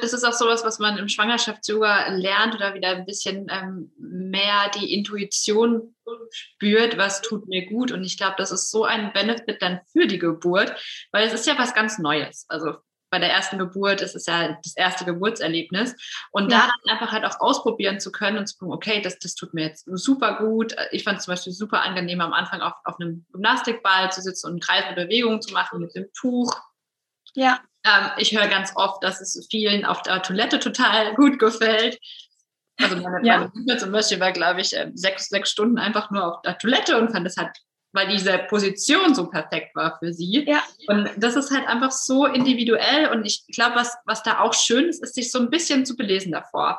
Das ist auch sowas, was man im Schwangerschafts-Yoga lernt oder wieder ein bisschen ähm, mehr die Intuition spürt, was tut mir gut. Und ich glaube, das ist so ein Benefit dann für die Geburt, weil es ist ja was ganz Neues. Also bei der ersten Geburt ist es ja das erste Geburtserlebnis. Und ja. da dann einfach halt auch ausprobieren zu können und zu gucken, okay, das, das tut mir jetzt super gut. Ich fand es zum Beispiel super angenehm, am Anfang auf, auf einem Gymnastikball zu sitzen und kreisende Bewegungen zu machen mit dem Tuch. Ja. Ähm, ich höre ganz oft, dass es vielen auf der Toilette total gut gefällt. Also meine, ja. meine Mutter zum Beispiel war, glaube ich, äh, sechs, sechs Stunden einfach nur auf der Toilette und fand es halt weil diese Position so perfekt war für sie. Ja. Und das ist halt einfach so individuell. Und ich glaube, was, was da auch schön ist, ist sich so ein bisschen zu belesen davor.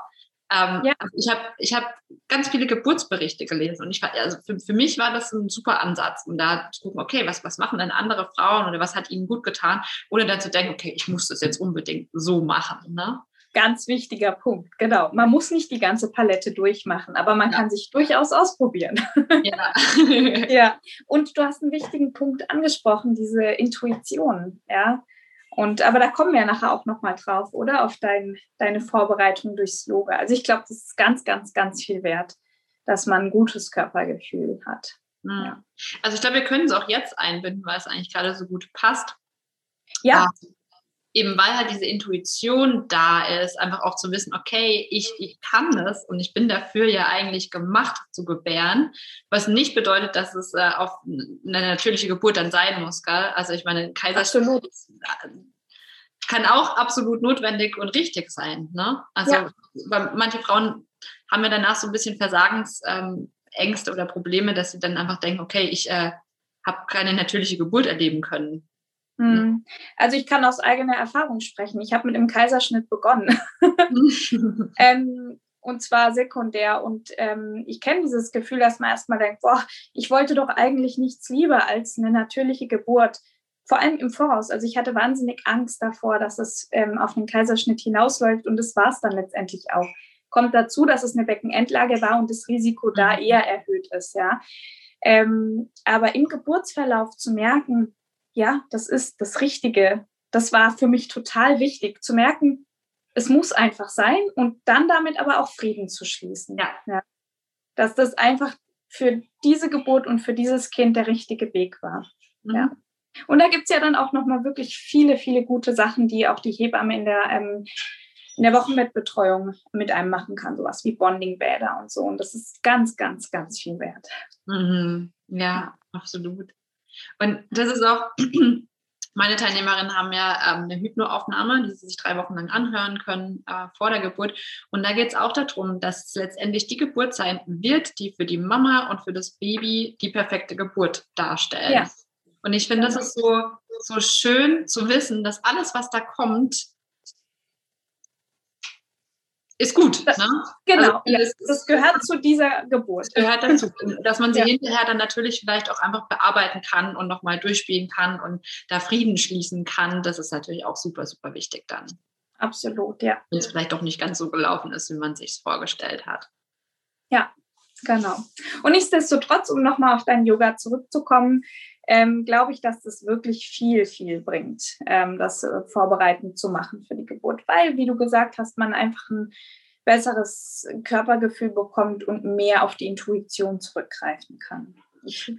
Ähm, ja. also ich habe ich hab ganz viele Geburtsberichte gelesen und ich war, also für, für mich war das ein super Ansatz, um da zu gucken, okay, was, was machen denn andere Frauen oder was hat ihnen gut getan, ohne dann zu denken, okay, ich muss das jetzt unbedingt so machen. Ne? Ganz wichtiger Punkt, genau. Man muss nicht die ganze Palette durchmachen, aber man ja. kann sich durchaus ausprobieren. Ja. ja. Und du hast einen wichtigen Punkt angesprochen, diese Intuition, ja. Und aber da kommen wir nachher auch nochmal drauf, oder? Auf dein, deine Vorbereitung durchs Yoga. Also ich glaube, das ist ganz, ganz, ganz viel wert, dass man ein gutes Körpergefühl hat. Mhm. Ja. Also ich glaube, wir können es auch jetzt einbinden, weil es eigentlich gerade so gut passt. Ja. Ähm, eben weil halt diese Intuition da ist, einfach auch zu wissen, okay, ich, ich kann das und ich bin dafür ja eigentlich gemacht zu gebären, was nicht bedeutet, dass es äh, auf eine natürliche Geburt dann sein muss, gell? Also ich meine, Kaiserschnitt kann auch absolut notwendig und richtig sein, ne? Also ja. manche Frauen haben ja danach so ein bisschen Versagensängste ähm, oder Probleme, dass sie dann einfach denken, okay, ich äh, habe keine natürliche Geburt erleben können. Hm. Also ich kann aus eigener Erfahrung sprechen. Ich habe mit dem Kaiserschnitt begonnen. ähm, und zwar sekundär. Und ähm, ich kenne dieses Gefühl, dass man erstmal denkt, boah, ich wollte doch eigentlich nichts lieber als eine natürliche Geburt. Vor allem im Voraus. Also ich hatte wahnsinnig Angst davor, dass es ähm, auf den Kaiserschnitt hinausläuft. Und das war es dann letztendlich auch. Kommt dazu, dass es eine Beckenendlage war und das Risiko da mhm. eher erhöht ist. Ja. Ähm, aber im Geburtsverlauf zu merken, ja, das ist das Richtige. Das war für mich total wichtig zu merken, es muss einfach sein und dann damit aber auch Frieden zu schließen. Ja. ja. Dass das einfach für diese Geburt und für dieses Kind der richtige Weg war. Mhm. Ja. Und da gibt es ja dann auch nochmal wirklich viele, viele gute Sachen, die auch die Hebamme in der, ähm, in der Wochenbettbetreuung mit einem machen kann. Sowas wie Bondingbäder und so. Und das ist ganz, ganz, ganz viel wert. Mhm. Ja, ja, absolut. Und das ist auch, meine Teilnehmerinnen haben ja ähm, eine Hypnoaufnahme, die sie sich drei Wochen lang anhören können äh, vor der Geburt. Und da geht es auch darum, dass letztendlich die Geburt sein wird, die für die Mama und für das Baby die perfekte Geburt darstellt. Ja. Und ich finde, das ist so, so schön zu wissen, dass alles, was da kommt, ist gut. Das, ne? Genau, also, das, gehört zu dieser Geburt. gehört dazu, dass man sie ja. hinterher dann natürlich vielleicht auch einfach bearbeiten kann und nochmal durchspielen kann und da Frieden schließen kann. Das ist natürlich auch super, super wichtig dann. Absolut, ja. Wenn es vielleicht doch nicht ganz so gelaufen ist, wie man sich vorgestellt hat. Ja, genau. Und nichtsdestotrotz, um nochmal auf dein Yoga zurückzukommen, ähm, glaube ich, dass das wirklich viel, viel bringt, ähm, das äh, vorbereitend zu machen für die Geburt, weil, wie du gesagt hast, man einfach ein besseres Körpergefühl bekommt und mehr auf die Intuition zurückgreifen kann.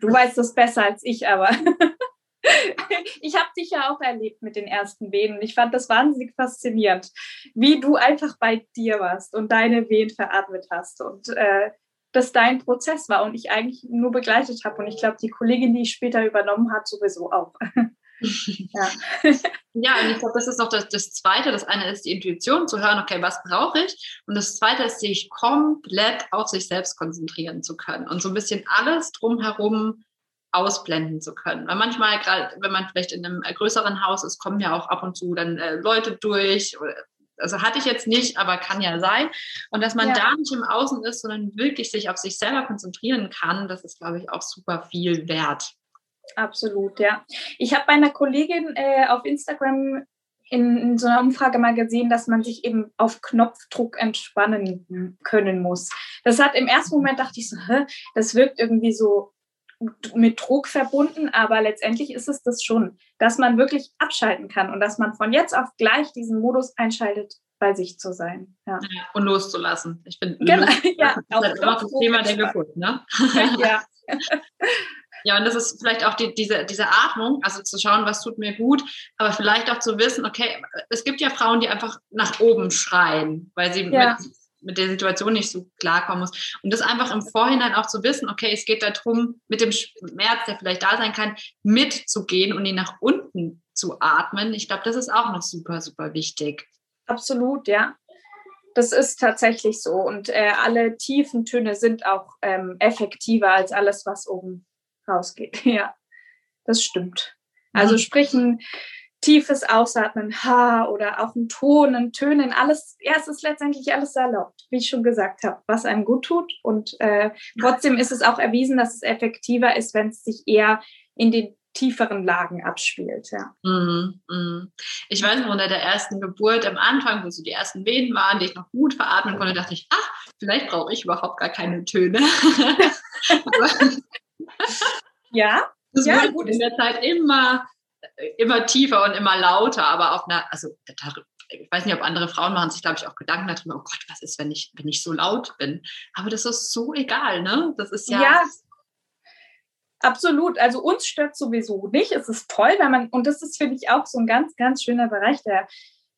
Du weißt das besser als ich, aber ich habe dich ja auch erlebt mit den ersten Wehen und ich fand das wahnsinnig faszinierend, wie du einfach bei dir warst und deine Wehen veratmet hast. Und äh, das dein Prozess war und ich eigentlich nur begleitet habe. Und ich glaube, die Kollegin, die ich später übernommen hat, sowieso auch. ja. ja, und ich glaube, das ist noch das, das Zweite. Das eine ist die Intuition, zu hören, okay, was brauche ich? Und das Zweite ist, sich komplett auf sich selbst konzentrieren zu können und so ein bisschen alles drumherum ausblenden zu können. Weil manchmal, gerade wenn man vielleicht in einem größeren Haus ist, kommen ja auch ab und zu dann äh, Leute durch oder also hatte ich jetzt nicht, aber kann ja sein. Und dass man ja. da nicht im Außen ist, sondern wirklich sich auf sich selber konzentrieren kann, das ist, glaube ich, auch super viel wert. Absolut, ja. Ich habe bei einer Kollegin äh, auf Instagram in, in, so einer Umfrage mal gesehen, dass man sich eben auf Knopfdruck entspannen können muss. Das hat im ersten Moment dachte ich so, hä, das wirkt irgendwie so mit Druck verbunden, aber letztendlich ist es das schon, dass man wirklich abschalten kann und dass man von jetzt auf gleich diesen Modus einschaltet, bei sich zu sein. Ja. Und loszulassen. Ich finde, genau, ja, das ist halt das Thema der Geburt, ne? ja. Ja, und das ist vielleicht auch die, diese, diese Atmung, also zu schauen, was tut mir gut, aber vielleicht auch zu wissen, okay, es gibt ja Frauen, die einfach nach oben schreien, weil sie ja. mit mit der Situation nicht so klarkommen muss. Und das einfach im Vorhinein auch zu wissen, okay, es geht darum, mit dem Schmerz, der vielleicht da sein kann, mitzugehen und ihn nach unten zu atmen. Ich glaube, das ist auch noch super, super wichtig. Absolut, ja. Das ist tatsächlich so. Und äh, alle tiefen Töne sind auch ähm, effektiver als alles, was oben rausgeht. Ja, das stimmt. Also mhm. sprich, ein tiefes Ausatmen, Ha oder auch ein Ton, ein Tönen, alles, ja, es ist letztendlich alles erlaubt, wie ich schon gesagt habe, was einem gut tut. Und äh, trotzdem ist es auch erwiesen, dass es effektiver ist, wenn es sich eher in den tieferen Lagen abspielt. Ja. Mm, mm. Ich weiß noch, unter der ersten Geburt am Anfang, wo so die ersten Wehen waren, die ich noch gut veratmen konnte, dachte ich, ah, vielleicht brauche ich überhaupt gar keine Töne. ja. Das ja, gut. in der Zeit immer, immer tiefer und immer lauter, aber auf einer, also ich weiß nicht, ob andere Frauen machen sich, glaube ich, auch Gedanken darüber, oh Gott, was ist, wenn ich, wenn ich so laut bin? Aber das ist so egal, ne? Das ist ja. Ja, absolut. Also uns stört sowieso nicht. Es ist toll, wenn man, und das ist, finde ich, auch so ein ganz, ganz schöner Bereich der,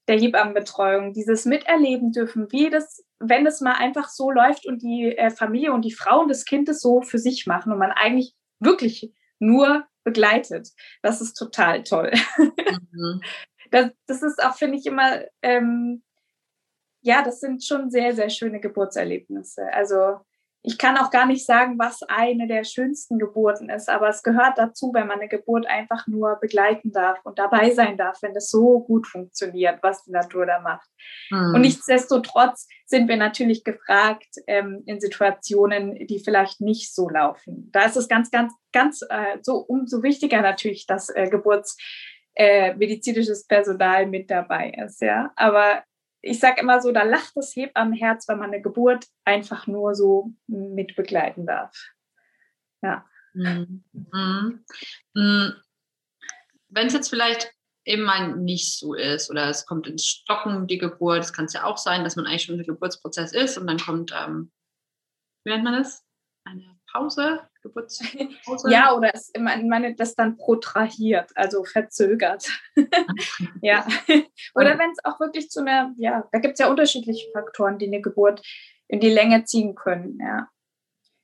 der Hebammenbetreuung, dieses Miterleben dürfen, wie das, wenn es mal einfach so läuft und die äh, Familie und die Frau und das Kind es so für sich machen und man eigentlich wirklich nur begleitet. Das ist total toll. Mhm. Das, das ist auch, finde ich, immer, ähm, ja, das sind schon sehr, sehr schöne Geburtserlebnisse. Also ich kann auch gar nicht sagen, was eine der schönsten Geburten ist, aber es gehört dazu, wenn man eine Geburt einfach nur begleiten darf und dabei sein darf, wenn es so gut funktioniert, was die Natur da macht. Mhm. Und nichtsdestotrotz sind wir natürlich gefragt ähm, in Situationen, die vielleicht nicht so laufen. Da ist es ganz, ganz, ganz äh, so umso wichtiger natürlich, dass äh, Geburtsmedizinisches äh, Personal mit dabei ist, ja. Aber ich sage immer so, da lacht das Hebammenherz, wenn man eine Geburt einfach nur so mit begleiten darf. Ja. Mhm. Mhm. Mhm. Wenn es jetzt vielleicht eben mal nicht so ist oder es kommt ins Stocken die Geburt, es kann es ja auch sein, dass man eigentlich schon im Geburtsprozess ist und dann kommt, ähm, wie nennt man das? Eine Pause, Geburtspause? ja, oder es, ich meine, das dann protrahiert, also verzögert. ja. Oder wenn es auch wirklich zu einer, ja, da gibt es ja unterschiedliche Faktoren, die eine Geburt in die Länge ziehen können, ja.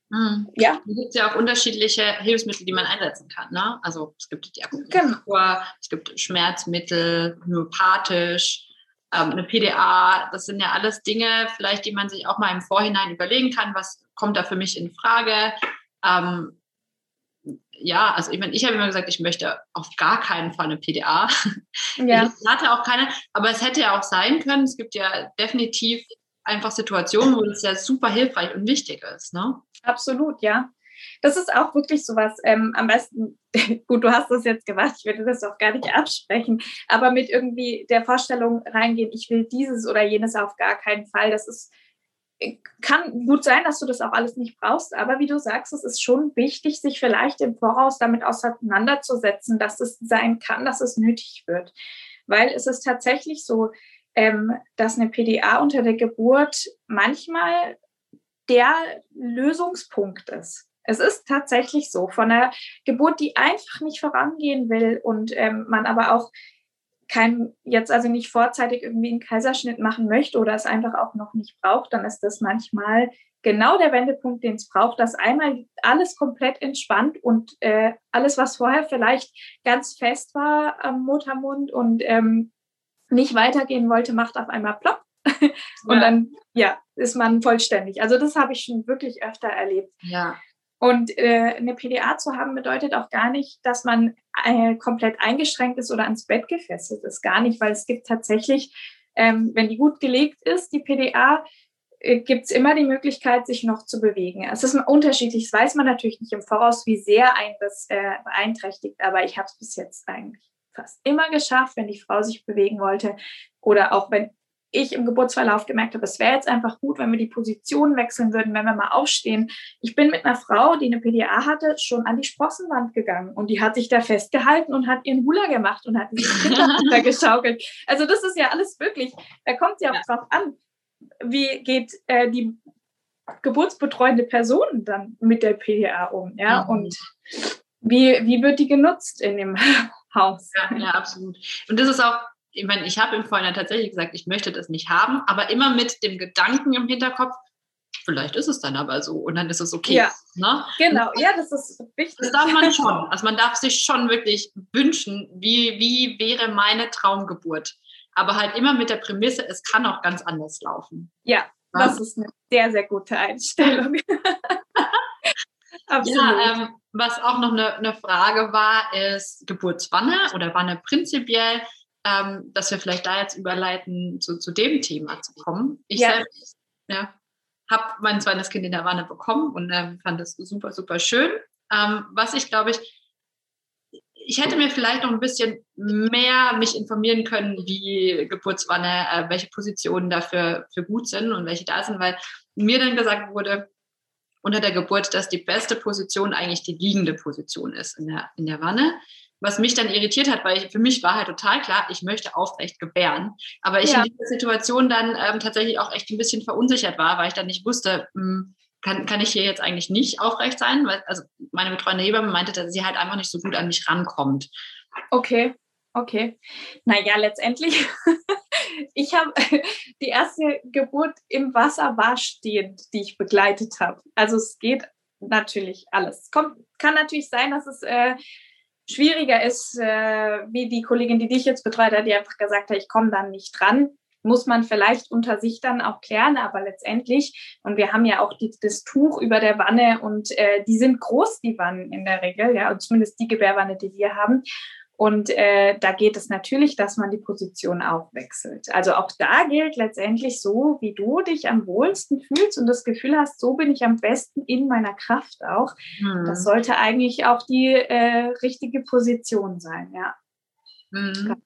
Mhm. Ja. Es gibt ja auch unterschiedliche Hilfsmittel, die man einsetzen kann. Ne? Also es gibt die Akupunktur, genau. es gibt Schmerzmittel, homöopathisch, ähm, eine PDA. Das sind ja alles Dinge, vielleicht, die man sich auch mal im Vorhinein überlegen kann, was kommt da für mich in Frage. Ähm, ja, also ich meine, ich habe immer gesagt, ich möchte auf gar keinen Fall eine PDA. Ja. Ich hatte auch keine, aber es hätte ja auch sein können. Es gibt ja definitiv einfach Situationen, wo es ja super hilfreich und wichtig ist. Ne? Absolut, ja. Das ist auch wirklich sowas. Ähm, am besten, gut, du hast das jetzt gemacht, ich würde das auch gar nicht absprechen, aber mit irgendwie der Vorstellung reingehen, ich will dieses oder jenes auf gar keinen Fall. Das ist kann gut sein, dass du das auch alles nicht brauchst, aber wie du sagst, es ist schon wichtig, sich vielleicht im Voraus damit auseinanderzusetzen, dass es sein kann, dass es nötig wird. Weil es ist tatsächlich so, ähm, dass eine PDA unter der Geburt manchmal der Lösungspunkt ist. Es ist tatsächlich so, von einer Geburt, die einfach nicht vorangehen will und ähm, man aber auch kein, jetzt also nicht vorzeitig irgendwie einen Kaiserschnitt machen möchte oder es einfach auch noch nicht braucht, dann ist das manchmal genau der Wendepunkt, den es braucht, dass einmal alles komplett entspannt und äh, alles, was vorher vielleicht ganz fest war am Muttermund und ähm, nicht weitergehen wollte, macht auf einmal plopp. und ja. dann ja, ist man vollständig. Also das habe ich schon wirklich öfter erlebt. Ja. Und äh, eine PDA zu haben bedeutet auch gar nicht, dass man äh, komplett eingeschränkt ist oder ans Bett gefesselt ist. Gar nicht, weil es gibt tatsächlich, ähm, wenn die gut gelegt ist, die PDA, äh, gibt es immer die Möglichkeit, sich noch zu bewegen. Es ist unterschiedlich, das weiß man natürlich nicht im Voraus, wie sehr ein das äh, beeinträchtigt, aber ich habe es bis jetzt eigentlich fast immer geschafft, wenn die Frau sich bewegen wollte oder auch wenn ich im Geburtsverlauf gemerkt habe, es wäre jetzt einfach gut, wenn wir die Position wechseln würden, wenn wir mal aufstehen. Ich bin mit einer Frau, die eine PDA hatte, schon an die Sprossenwand gegangen und die hat sich da festgehalten und hat ihren Hula gemacht und hat dieses Kind da geschaukelt. Also das ist ja alles wirklich, da kommt ja auch ja. drauf an, wie geht äh, die geburtsbetreuende Person dann mit der PDA um, ja, mhm. und wie, wie wird die genutzt in dem Haus? Ja, ja, absolut. Und das ist auch ich meine, ich habe im Vorhinein tatsächlich gesagt, ich möchte das nicht haben, aber immer mit dem Gedanken im Hinterkopf, vielleicht ist es dann aber so und dann ist es okay. Ja, ne? genau, ja, das ist wichtig. Das darf man schon. Also man darf sich schon wirklich wünschen, wie, wie wäre meine Traumgeburt. Aber halt immer mit der Prämisse, es kann auch ganz anders laufen. Ja, ja? das ist eine sehr, sehr gute Einstellung. Absolut. Ja, ähm, was auch noch eine, eine, Frage war, ist Geburtswanne oder Wanne prinzipiell, ähm, dass wir vielleicht da jetzt überleiten, zu, zu dem Thema zu kommen. Ich ja. selbst ja, habe mein zweites Kind in der Wanne bekommen und ähm, fand es super, super schön. Ähm, was ich glaube ich, ich hätte mir vielleicht noch ein bisschen mehr mich informieren können, wie Geburtswanne, äh, welche Positionen dafür für gut sind und welche da sind, weil mir dann gesagt wurde, unter der Geburt, dass die beste Position eigentlich die liegende Position ist in der, in der Wanne. Was mich dann irritiert hat, weil ich, für mich war halt total klar, ich möchte aufrecht gebären. Aber ich ja. in dieser Situation dann ähm, tatsächlich auch echt ein bisschen verunsichert war, weil ich dann nicht wusste, mh, hm, kann, kann ich hier jetzt eigentlich nicht aufrecht sein? Weil, also meine betreuende Hebamme meinte, dass sie halt einfach nicht so gut an mich rankommt. Okay, okay. Naja, letztendlich ich habe die erste Geburt im Wasser war stehend, die ich begleitet habe. Also es geht natürlich alles. Kommt, kann natürlich sein, dass es äh, schwieriger ist, äh, wie die Kollegin, die dich jetzt betreut hat, die einfach gesagt hat, ich komme dann nicht dran. Muss man vielleicht unter sich dann auch klären, aber letztendlich, und wir haben ja auch die, das Tuch über der Wanne und äh, die sind groß, die Wannen in der Regel, ja, zumindest die Gebärwanne, die wir haben. Und äh, da geht es natürlich, dass man die Position auch wechselt. Also auch da gilt letztendlich so, wie du dich am wohlsten fühlst und das Gefühl hast, so bin ich am besten in meiner Kraft auch. Mhm. Das sollte eigentlich auch die äh, richtige Position sein, ja. Mhm.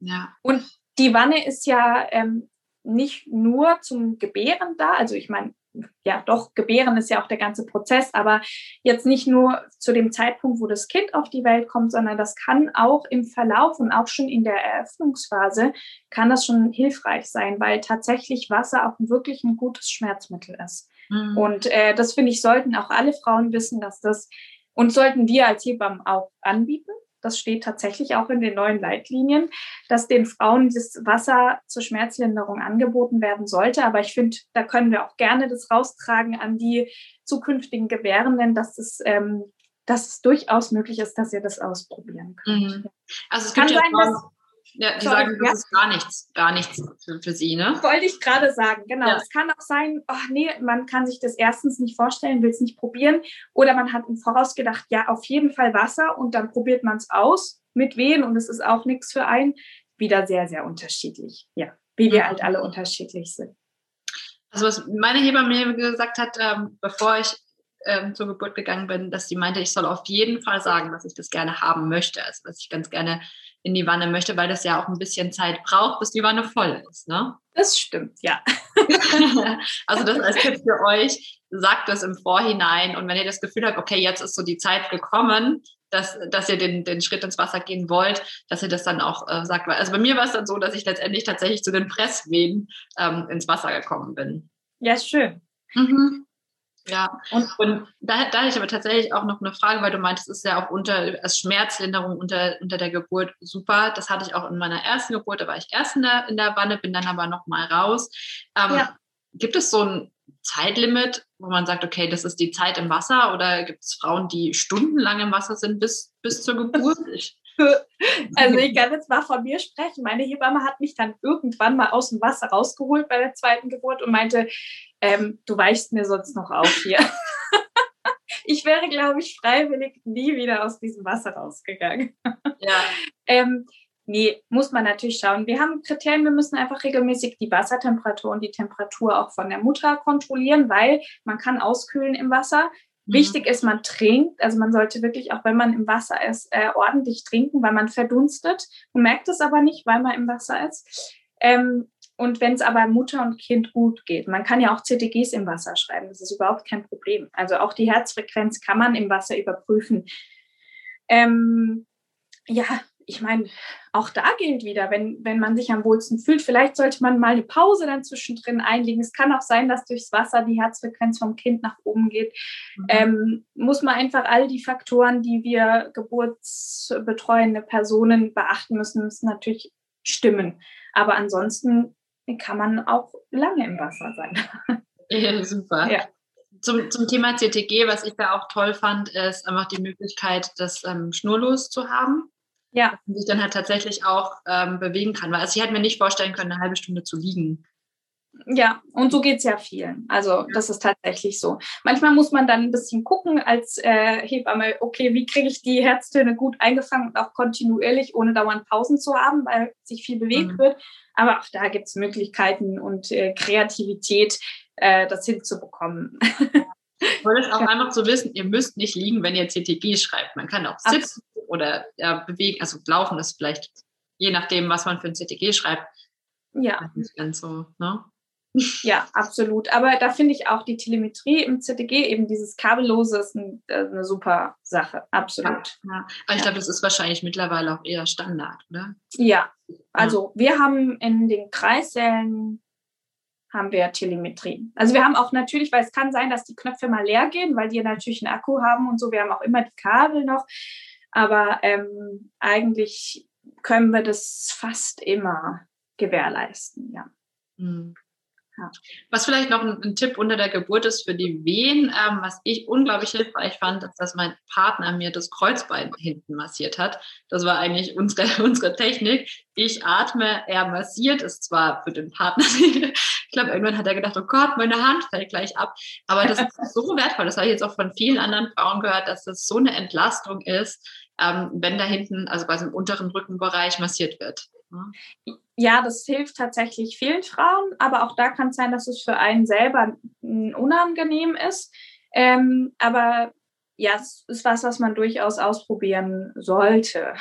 Ja. Und die Wanne ist ja ähm, nicht nur zum Gebären da. Also ich meine, ja doch, gebären ist ja auch der ganze Prozess, aber jetzt nicht nur zu dem Zeitpunkt, wo das Kind auf die Welt kommt, sondern das kann auch im Verlauf und auch schon in der Eröffnungsphase kann das schon hilfreich sein, weil tatsächlich Wasser auch wirklich ein gutes Schmerzmittel ist. Mhm. Und äh, das finde ich, sollten auch alle Frauen wissen, dass das und sollten wir als Hebammen auch anbieten das steht tatsächlich auch in den neuen Leitlinien, dass den Frauen das Wasser zur Schmerzlinderung angeboten werden sollte. Aber ich finde, da können wir auch gerne das raustragen an die zukünftigen Gebärenden, dass es, ähm, dass es durchaus möglich ist, dass ihr das ausprobieren könnt. Mhm. Also es kann sein, dass ja, die Sorry, sagen, das ja. ist gar nichts, gar nichts für, für sie, ne? Wollte ich gerade sagen, genau. Ja. Es kann auch sein, ach nee, man kann sich das erstens nicht vorstellen, will es nicht probieren. Oder man hat im Voraus gedacht, ja, auf jeden Fall Wasser und dann probiert man es aus, mit wen und es ist auch nichts für einen. Wieder sehr, sehr unterschiedlich. Ja, wie wir halt alle unterschiedlich sind. Also was meine Hebamme mir gesagt hat, ähm, bevor ich ähm, zur Geburt gegangen bin, dass sie meinte, ich soll auf jeden Fall sagen, dass ich das gerne haben möchte, also dass ich ganz gerne in die Wanne möchte, weil das ja auch ein bisschen Zeit braucht, bis die Wanne voll ist. Ne? Das stimmt, ja. also das als Tipp für euch, sagt das im Vorhinein und wenn ihr das Gefühl habt, okay, jetzt ist so die Zeit gekommen, dass, dass ihr den, den Schritt ins Wasser gehen wollt, dass ihr das dann auch äh, sagt. Also bei mir war es dann so, dass ich letztendlich tatsächlich zu den Presswehen ähm, ins Wasser gekommen bin. Ja, schön. Mhm. Ja, und, und da, da hatte ich aber tatsächlich auch noch eine Frage, weil du meintest, es ist ja auch unter als Schmerzlinderung unter, unter der Geburt super. Das hatte ich auch in meiner ersten Geburt, da war ich erst in der, in der Wanne, bin dann aber noch mal raus. Ähm, ja. Gibt es so ein Zeitlimit, wo man sagt, okay, das ist die Zeit im Wasser oder gibt es Frauen, die stundenlang im Wasser sind bis, bis zur Geburt? Ich, also ich kann jetzt mal von mir sprechen. Meine Hebamme hat mich dann irgendwann mal aus dem Wasser rausgeholt bei der zweiten Geburt und meinte, ähm, du weichst mir sonst noch auf hier. ich wäre, glaube ich, freiwillig nie wieder aus diesem Wasser rausgegangen. Ja. ähm, nee, muss man natürlich schauen. Wir haben Kriterien, wir müssen einfach regelmäßig die Wassertemperatur und die Temperatur auch von der Mutter kontrollieren, weil man kann auskühlen im Wasser. Mhm. Wichtig ist, man trinkt. Also man sollte wirklich, auch wenn man im Wasser ist, äh, ordentlich trinken, weil man verdunstet. Man merkt es aber nicht, weil man im Wasser ist. Ähm, und wenn es aber Mutter und Kind gut geht, man kann ja auch CTGs im Wasser schreiben, das ist überhaupt kein Problem. Also auch die Herzfrequenz kann man im Wasser überprüfen. Ähm, ja, ich meine, auch da gilt wieder, wenn, wenn man sich am wohlsten fühlt, vielleicht sollte man mal eine Pause dann zwischendrin einlegen. Es kann auch sein, dass durchs Wasser die Herzfrequenz vom Kind nach oben geht. Mhm. Ähm, muss man einfach all die Faktoren, die wir geburtsbetreuende Personen beachten müssen, müssen natürlich stimmen. Aber ansonsten kann man auch lange im Wasser sein. Ja, super. Ja. Zum, zum Thema CTG, was ich da auch toll fand, ist einfach die Möglichkeit, das ähm, schnurlos zu haben. Ja. Und sich dann halt tatsächlich auch ähm, bewegen kann. Weil also ich hätte mir nicht vorstellen können, eine halbe Stunde zu liegen. Ja, und so geht es ja vielen. Also das ist tatsächlich so. Manchmal muss man dann ein bisschen gucken als äh, Hebamme, okay, wie kriege ich die Herztöne gut eingefangen und auch kontinuierlich, ohne dauernd Pausen zu haben, weil sich viel bewegt mhm. wird. Aber auch da gibt es Möglichkeiten und äh, Kreativität, äh, das hinzubekommen. Toll ist auch einfach zu wissen, ihr müsst nicht liegen, wenn ihr CTG schreibt. Man kann auch sitzen Absolut. oder ja, bewegen, also laufen ist vielleicht, je nachdem, was man für ein CTG schreibt. Ja. Ganz so, ne? Ja, absolut. Aber da finde ich auch die Telemetrie im CTG, eben dieses kabellose, ist ein, äh, eine super Sache. Absolut. Ja, ja. Aber ich glaube, das ist wahrscheinlich mittlerweile auch eher Standard, oder? Ja. Also wir haben in den Kreissälen haben wir Telemetrie. Also wir haben auch natürlich, weil es kann sein, dass die Knöpfe mal leer gehen, weil die natürlich einen Akku haben und so. Wir haben auch immer die Kabel noch. Aber ähm, eigentlich können wir das fast immer gewährleisten, ja. Mhm. Ja. Was vielleicht noch ein, ein, Tipp unter der Geburt ist für die Wehen, ähm, was ich unglaublich hilfreich fand, ist, dass mein Partner mir das Kreuzbein hinten massiert hat. Das war eigentlich unsere, unsere Technik. Ich atme, er massiert, ist zwar für den Partner, ich glaube, irgendwann hat er gedacht, oh Gott, meine Hand fällt gleich ab. Aber das ist so wertvoll. Das habe ich jetzt auch von vielen anderen Frauen gehört, dass das so eine Entlastung ist, ähm, wenn da hinten, also bei dem unteren Rückenbereich massiert wird. Ja, das hilft tatsächlich vielen Frauen, aber auch da kann es sein, dass es für einen selber unangenehm ist. Ähm, aber ja, es ist was, was man durchaus ausprobieren sollte.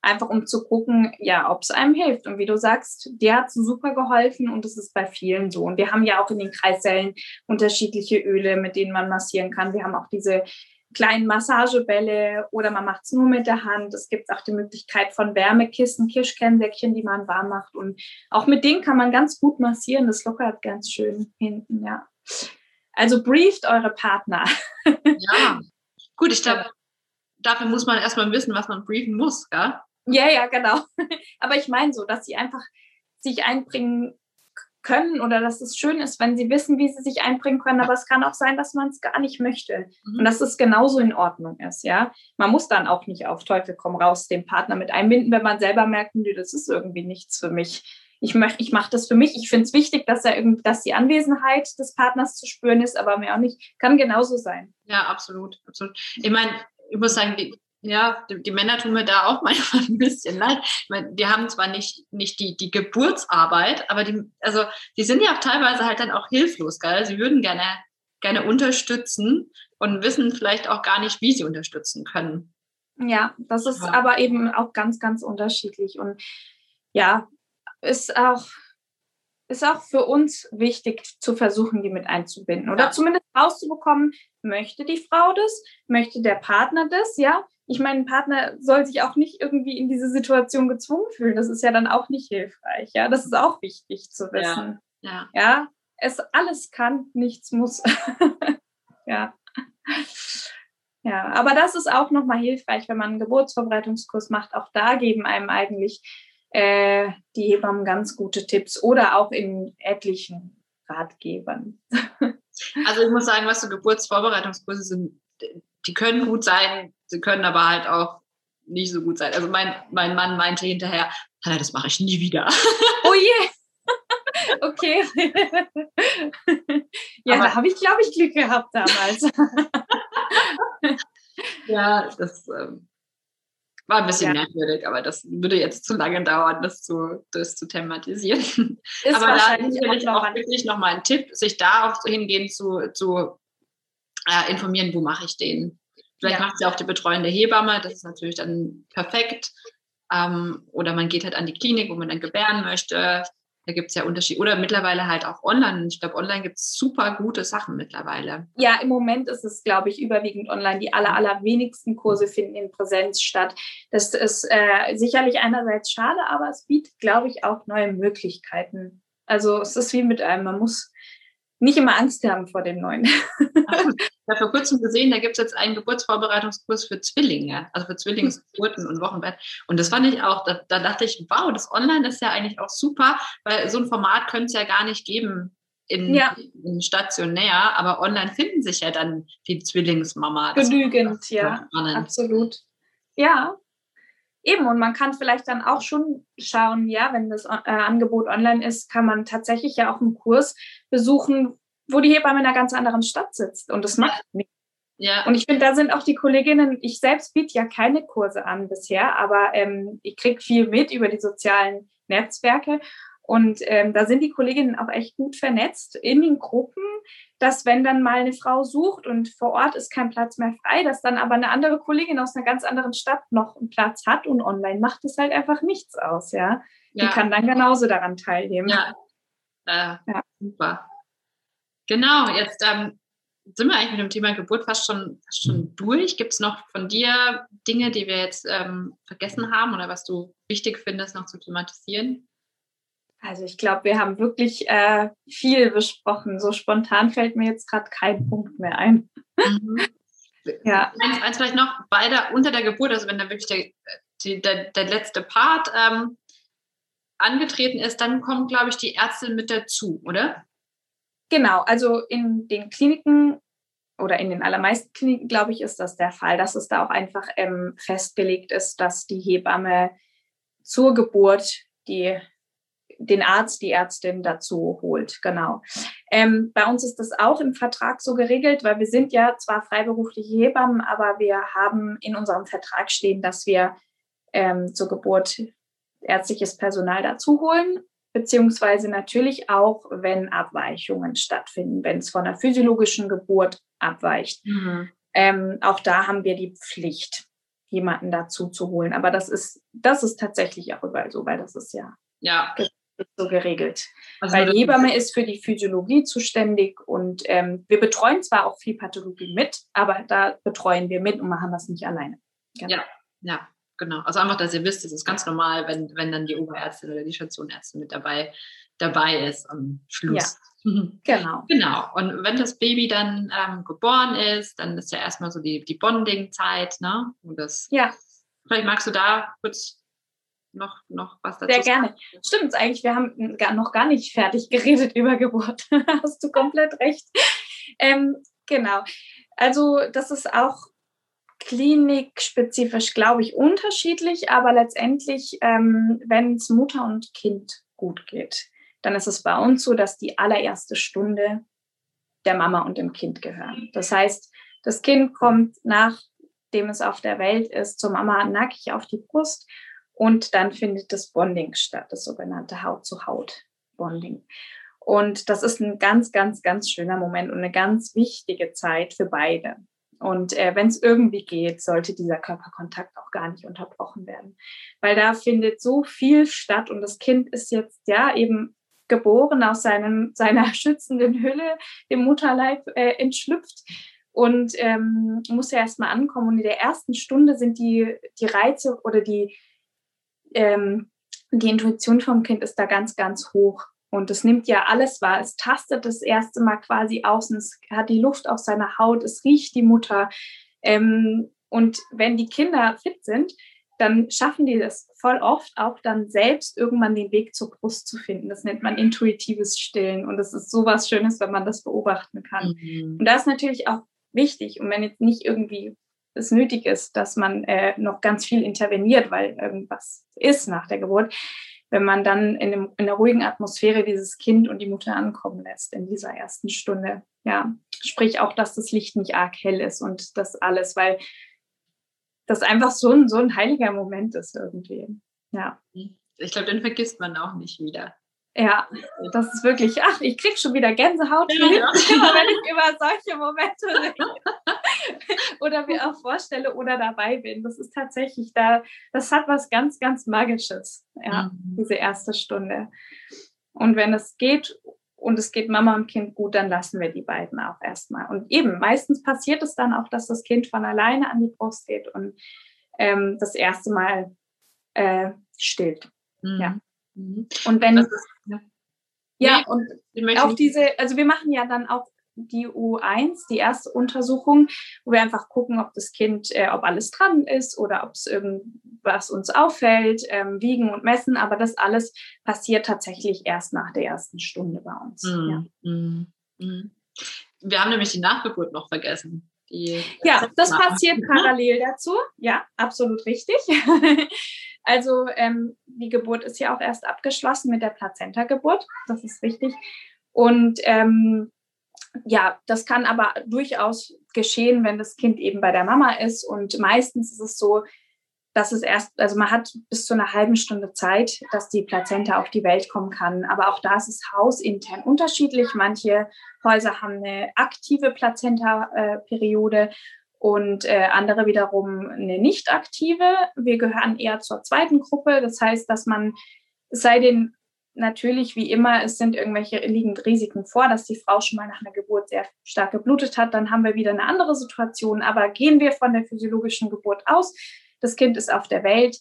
Einfach um zu gucken, ja, ob es einem hilft. Und wie du sagst, dir hat es super geholfen und es ist bei vielen so. Und wir haben ja auch in den Kreissälen unterschiedliche Öle, mit denen man massieren kann. Wir haben auch diese kleinen Massagebälle oder man macht es nur mit der Hand. Es gibt auch die Möglichkeit von Wärmekissen, Kirschkernsäckchen, die man warm macht. Und auch mit denen kann man ganz gut massieren. Das lockert ganz schön hinten, ja. Also brieft eure Partner. Ja, gut, ich glaube, dafür muss man erstmal wissen, was man briefen muss, ja? Ja, ja, genau. Aber ich meine so, dass sie einfach sich einbringen können oder dass es schön ist, wenn sie wissen, wie sie sich einbringen können. Aber es kann auch sein, dass man es gar nicht möchte mhm. und dass es genauso in Ordnung ist. Ja, man muss dann auch nicht auf Teufel komm raus den Partner mit einbinden, wenn man selber merkt, nö, das ist irgendwie nichts für mich. Ich mache ich mach das für mich. Ich finde es wichtig, dass er irgendwie, dass die Anwesenheit des Partners zu spüren ist, aber mehr auch nicht. Kann genauso sein. Ja, absolut, absolut. Ich meine, ich muss sagen, die, ja, die, die, Männer tun mir da auch manchmal ein bisschen leid. Meine, die haben zwar nicht, nicht die, die Geburtsarbeit, aber die, also, die sind ja auch teilweise halt dann auch hilflos, gell? Sie würden gerne, gerne unterstützen und wissen vielleicht auch gar nicht, wie sie unterstützen können. Ja, das ist ja. aber eben auch ganz, ganz unterschiedlich und ja, ist auch, ist auch für uns wichtig zu versuchen, die mit einzubinden oder ja. zumindest rauszubekommen, möchte die Frau das, möchte der Partner das, ja, ich meine, ein Partner soll sich auch nicht irgendwie in diese Situation gezwungen fühlen. Das ist ja dann auch nicht hilfreich. Ja, das ist auch wichtig zu wissen. Ja, ja. ja es alles kann, nichts muss. ja. Ja, aber das ist auch nochmal hilfreich, wenn man einen Geburtsvorbereitungskurs macht. Auch da geben einem eigentlich äh, die Hebammen ganz gute Tipps oder auch in etlichen Ratgebern. Also ich muss sagen, was so Geburtsvorbereitungskurse sind, die können gut sein, sie können aber halt auch nicht so gut sein. Also mein, mein Mann meinte hinterher, Hanna, das mache ich nie wieder. Oh je! okay. ja, aber, da habe ich, glaube ich, Glück gehabt damals. ja, das ähm, war ein bisschen ja. merkwürdig, aber das würde jetzt zu lange dauern, das zu, das zu thematisieren. Ist aber da ist natürlich auch wirklich nochmal ein Tipp, sich da auch hingehen zu, zu äh, informieren, wo mache ich den. Vielleicht ja. macht sie auch die betreuende Hebamme, das ist natürlich dann perfekt. Ähm, oder man geht halt an die Klinik, wo man dann gebären möchte. Da gibt es ja Unterschiede. Oder mittlerweile halt auch online. Ich glaube, online gibt es super gute Sachen mittlerweile. Ja, im Moment ist es, glaube ich, überwiegend online. Die aller, allerwenigsten Kurse finden in Präsenz statt. Das ist äh, sicherlich einerseits schade, aber es bietet, glaube ich, auch neue Möglichkeiten. Also es ist wie mit einem, man muss nicht immer Angst haben vor dem Neuen. Ich habe vor kurzem gesehen, da gibt es jetzt einen Geburtsvorbereitungskurs für Zwillinge, also für Zwillingsgeburten und Wochenbett. Und das fand ich auch, da, da, dachte ich, wow, das Online ist ja eigentlich auch super, weil so ein Format könnte es ja gar nicht geben in, ja. in stationär, aber online finden sich ja dann die Zwillingsmama. Genügend, ja, absolut. Ja, Eben, und man kann vielleicht dann auch schon schauen, ja, wenn das äh, Angebot online ist, kann man tatsächlich ja auch einen Kurs besuchen, wo die Hebamme in einer ganz anderen Stadt sitzt. Und das macht nichts. Ja. Und ich finde, da sind auch die Kolleginnen, ich selbst biete ja keine Kurse an bisher, aber ähm, ich kriege viel mit über die sozialen Netzwerke. Und ähm, da sind die Kolleginnen auch echt gut vernetzt in den Gruppen, dass wenn dann mal eine Frau sucht und vor Ort ist kein Platz mehr frei, dass dann aber eine andere Kollegin aus einer ganz anderen Stadt noch einen Platz hat und online macht es halt einfach nichts aus, ja. ja. Die kann dann genauso daran teilnehmen. Ja, äh, ja. super. Genau, jetzt ähm, sind wir eigentlich mit dem Thema Geburt fast schon, fast schon durch. Gibt es noch von dir Dinge, die wir jetzt ähm, vergessen haben oder was du wichtig findest, noch zu thematisieren? Also ich glaube, wir haben wirklich äh, viel besprochen. So spontan fällt mir jetzt gerade kein Punkt mehr ein. Mhm. ja. Eins, eins, vielleicht noch, bei der, unter der Geburt, also wenn da wirklich der, die, der, der letzte Part ähm, angetreten ist, dann kommt, glaube ich, die Ärztin mit dazu, oder? Genau, also in den Kliniken oder in den allermeisten Kliniken, glaube ich, ist das der Fall, dass es da auch einfach ähm, festgelegt ist, dass die Hebamme zur Geburt die den Arzt, die Ärztin dazu holt. Genau. Ähm, bei uns ist das auch im Vertrag so geregelt, weil wir sind ja zwar freiberufliche Hebammen, aber wir haben in unserem Vertrag stehen, dass wir ähm, zur Geburt ärztliches Personal dazu holen, beziehungsweise natürlich auch, wenn Abweichungen stattfinden, wenn es von der physiologischen Geburt abweicht. Mhm. Ähm, auch da haben wir die Pflicht, jemanden dazu zu holen. Aber das ist, das ist tatsächlich auch überall so, weil das ist ja, ja so geregelt. Also Weil die Hebamme ist für die Physiologie zuständig und ähm, wir betreuen zwar auch viel Pathologie mit, aber da betreuen wir mit und machen das nicht alleine. Genau. Ja, ja, genau. Also einfach, dass ihr wisst, es ist ganz normal, wenn, wenn dann die Oberärztin oder die Stationärztin mit dabei, dabei ist am Schluss. Ja, genau. Genau. Und wenn das Baby dann ähm, geboren ist, dann ist ja erstmal so die, die Bonding-Zeit, ne? Und das, ja. Vielleicht magst du da kurz noch, noch was dazu Sehr gerne. Sagen? Stimmt eigentlich, wir haben noch gar nicht fertig geredet über Geburt. Hast du komplett recht. Ähm, genau. Also das ist auch klinikspezifisch, glaube ich, unterschiedlich, aber letztendlich, ähm, wenn es Mutter und Kind gut geht, dann ist es bei uns so, dass die allererste Stunde der Mama und dem Kind gehören. Das heißt, das Kind kommt nachdem es auf der Welt ist, zur Mama nackig auf die Brust und dann findet das Bonding statt, das sogenannte Haut-zu-Haut-Bonding. Und das ist ein ganz, ganz, ganz schöner Moment und eine ganz wichtige Zeit für beide. Und äh, wenn es irgendwie geht, sollte dieser Körperkontakt auch gar nicht unterbrochen werden, weil da findet so viel statt und das Kind ist jetzt ja eben geboren aus seinem, seiner schützenden Hülle, dem Mutterleib äh, entschlüpft und ähm, muss ja erstmal ankommen. Und in der ersten Stunde sind die, die Reize oder die, ähm, die Intuition vom Kind ist da ganz, ganz hoch. Und es nimmt ja alles wahr. Es tastet das erste Mal quasi außen. Es hat die Luft auf seiner Haut. Es riecht die Mutter. Ähm, und wenn die Kinder fit sind, dann schaffen die das voll oft auch dann selbst irgendwann den Weg zur Brust zu finden. Das nennt man intuitives Stillen. Und das ist sowas Schönes, wenn man das beobachten kann. Mhm. Und das ist natürlich auch wichtig. Und wenn jetzt nicht irgendwie es nötig ist, dass man äh, noch ganz viel interveniert, weil irgendwas ist nach der Geburt, wenn man dann in, dem, in der ruhigen Atmosphäre dieses Kind und die Mutter ankommen lässt in dieser ersten Stunde. Ja, sprich auch, dass das Licht nicht arg hell ist und das alles, weil das einfach so ein, so ein heiliger Moment ist irgendwie. Ja. Ich glaube, den vergisst man auch nicht wieder. Ja, das ist wirklich, ach, ich krieg schon wieder Gänsehaut, ja, ja. wenn ich über solche Momente rede. oder mir auch vorstelle oder dabei bin. Das ist tatsächlich da, das hat was ganz, ganz Magisches, ja, mhm. diese erste Stunde. Und wenn es geht und es geht Mama und Kind gut, dann lassen wir die beiden auch erstmal. Und eben, meistens passiert es dann auch, dass das Kind von alleine an die Brust geht und ähm, das erste Mal äh, stillt. Mhm. Ja. Mhm. Und wenn, ist, ja, ja und auch diese, also wir machen ja dann auch die U1, die erste Untersuchung, wo wir einfach gucken, ob das Kind, äh, ob alles dran ist oder ob es irgendwas uns auffällt, ähm, wiegen und messen. Aber das alles passiert tatsächlich erst nach der ersten Stunde bei uns. Mhm. Ja. Mhm. mhm. Wir haben nämlich die Nachgeburt noch vergessen. Die ja, das passiert parallel dazu. Ja, absolut richtig. also ähm, die Geburt ist ja auch erst abgeschlossen mit der Plazenta-Geburt. Das ist richtig. Und ähm, ja, das kann aber durchaus geschehen, wenn das Kind eben bei der Mama ist. Und meistens ist es so, dass es erst, also man hat bis zu einer halben Stunde Zeit, dass die Plazenta auf die Welt kommen kann. Aber auch da ist es hausintern unterschiedlich. Manche Häuser haben eine aktive Plazenta-Periode und äh, andere wiederum eine nicht aktive. Wir gehören eher zur zweiten Gruppe. Das heißt, dass man, sei denn, natürlich wie immer, es sind irgendwelche liegen Risiken vor, dass die Frau schon mal nach einer Geburt sehr stark geblutet hat, dann haben wir wieder eine andere Situation. Aber gehen wir von der physiologischen Geburt aus, das Kind ist auf der Welt,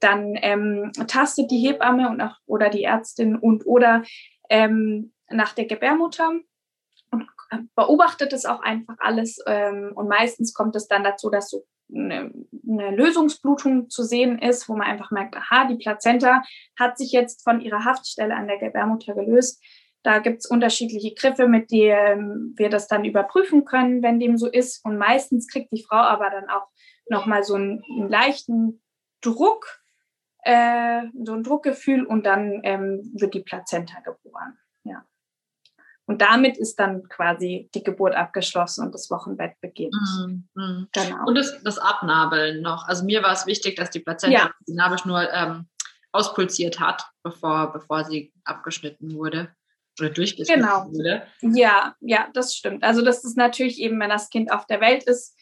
dann ähm, tastet die Hebamme und auch, oder die Ärztin und oder ähm, nach der Gebärmutter und beobachtet es auch einfach alles. Ähm, und meistens kommt es dann dazu, dass so eine, eine, Lösungsblutung zu sehen ist, wo man einfach merkt, aha, die Plazenta hat sich jetzt von ihrer Haftstelle an der Gebärmutter gelöst. Da gibt es unterschiedliche Griffe, mit denen wir das dann überprüfen können, wenn dem so ist. Und meistens kriegt die Frau aber dann auch nochmal so einen, einen leichten Druck, äh, so ein Druckgefühl und dann ähm, wird die Plazenta geboren. Ja. Und damit ist dann quasi die Geburt abgeschlossen und das Wochenbett beginnt. Mhm. mhm. Genau. Und das, das, Abnabeln noch. Also mir war es wichtig, dass die Plazenta ja. die Nabelschnur ähm, auspulsiert hat, bevor, bevor sie abgeschnitten wurde oder durchgeschnitten genau. wurde. Ja, ja, das stimmt. Also das ist natürlich eben, wenn das Kind auf der Welt ist,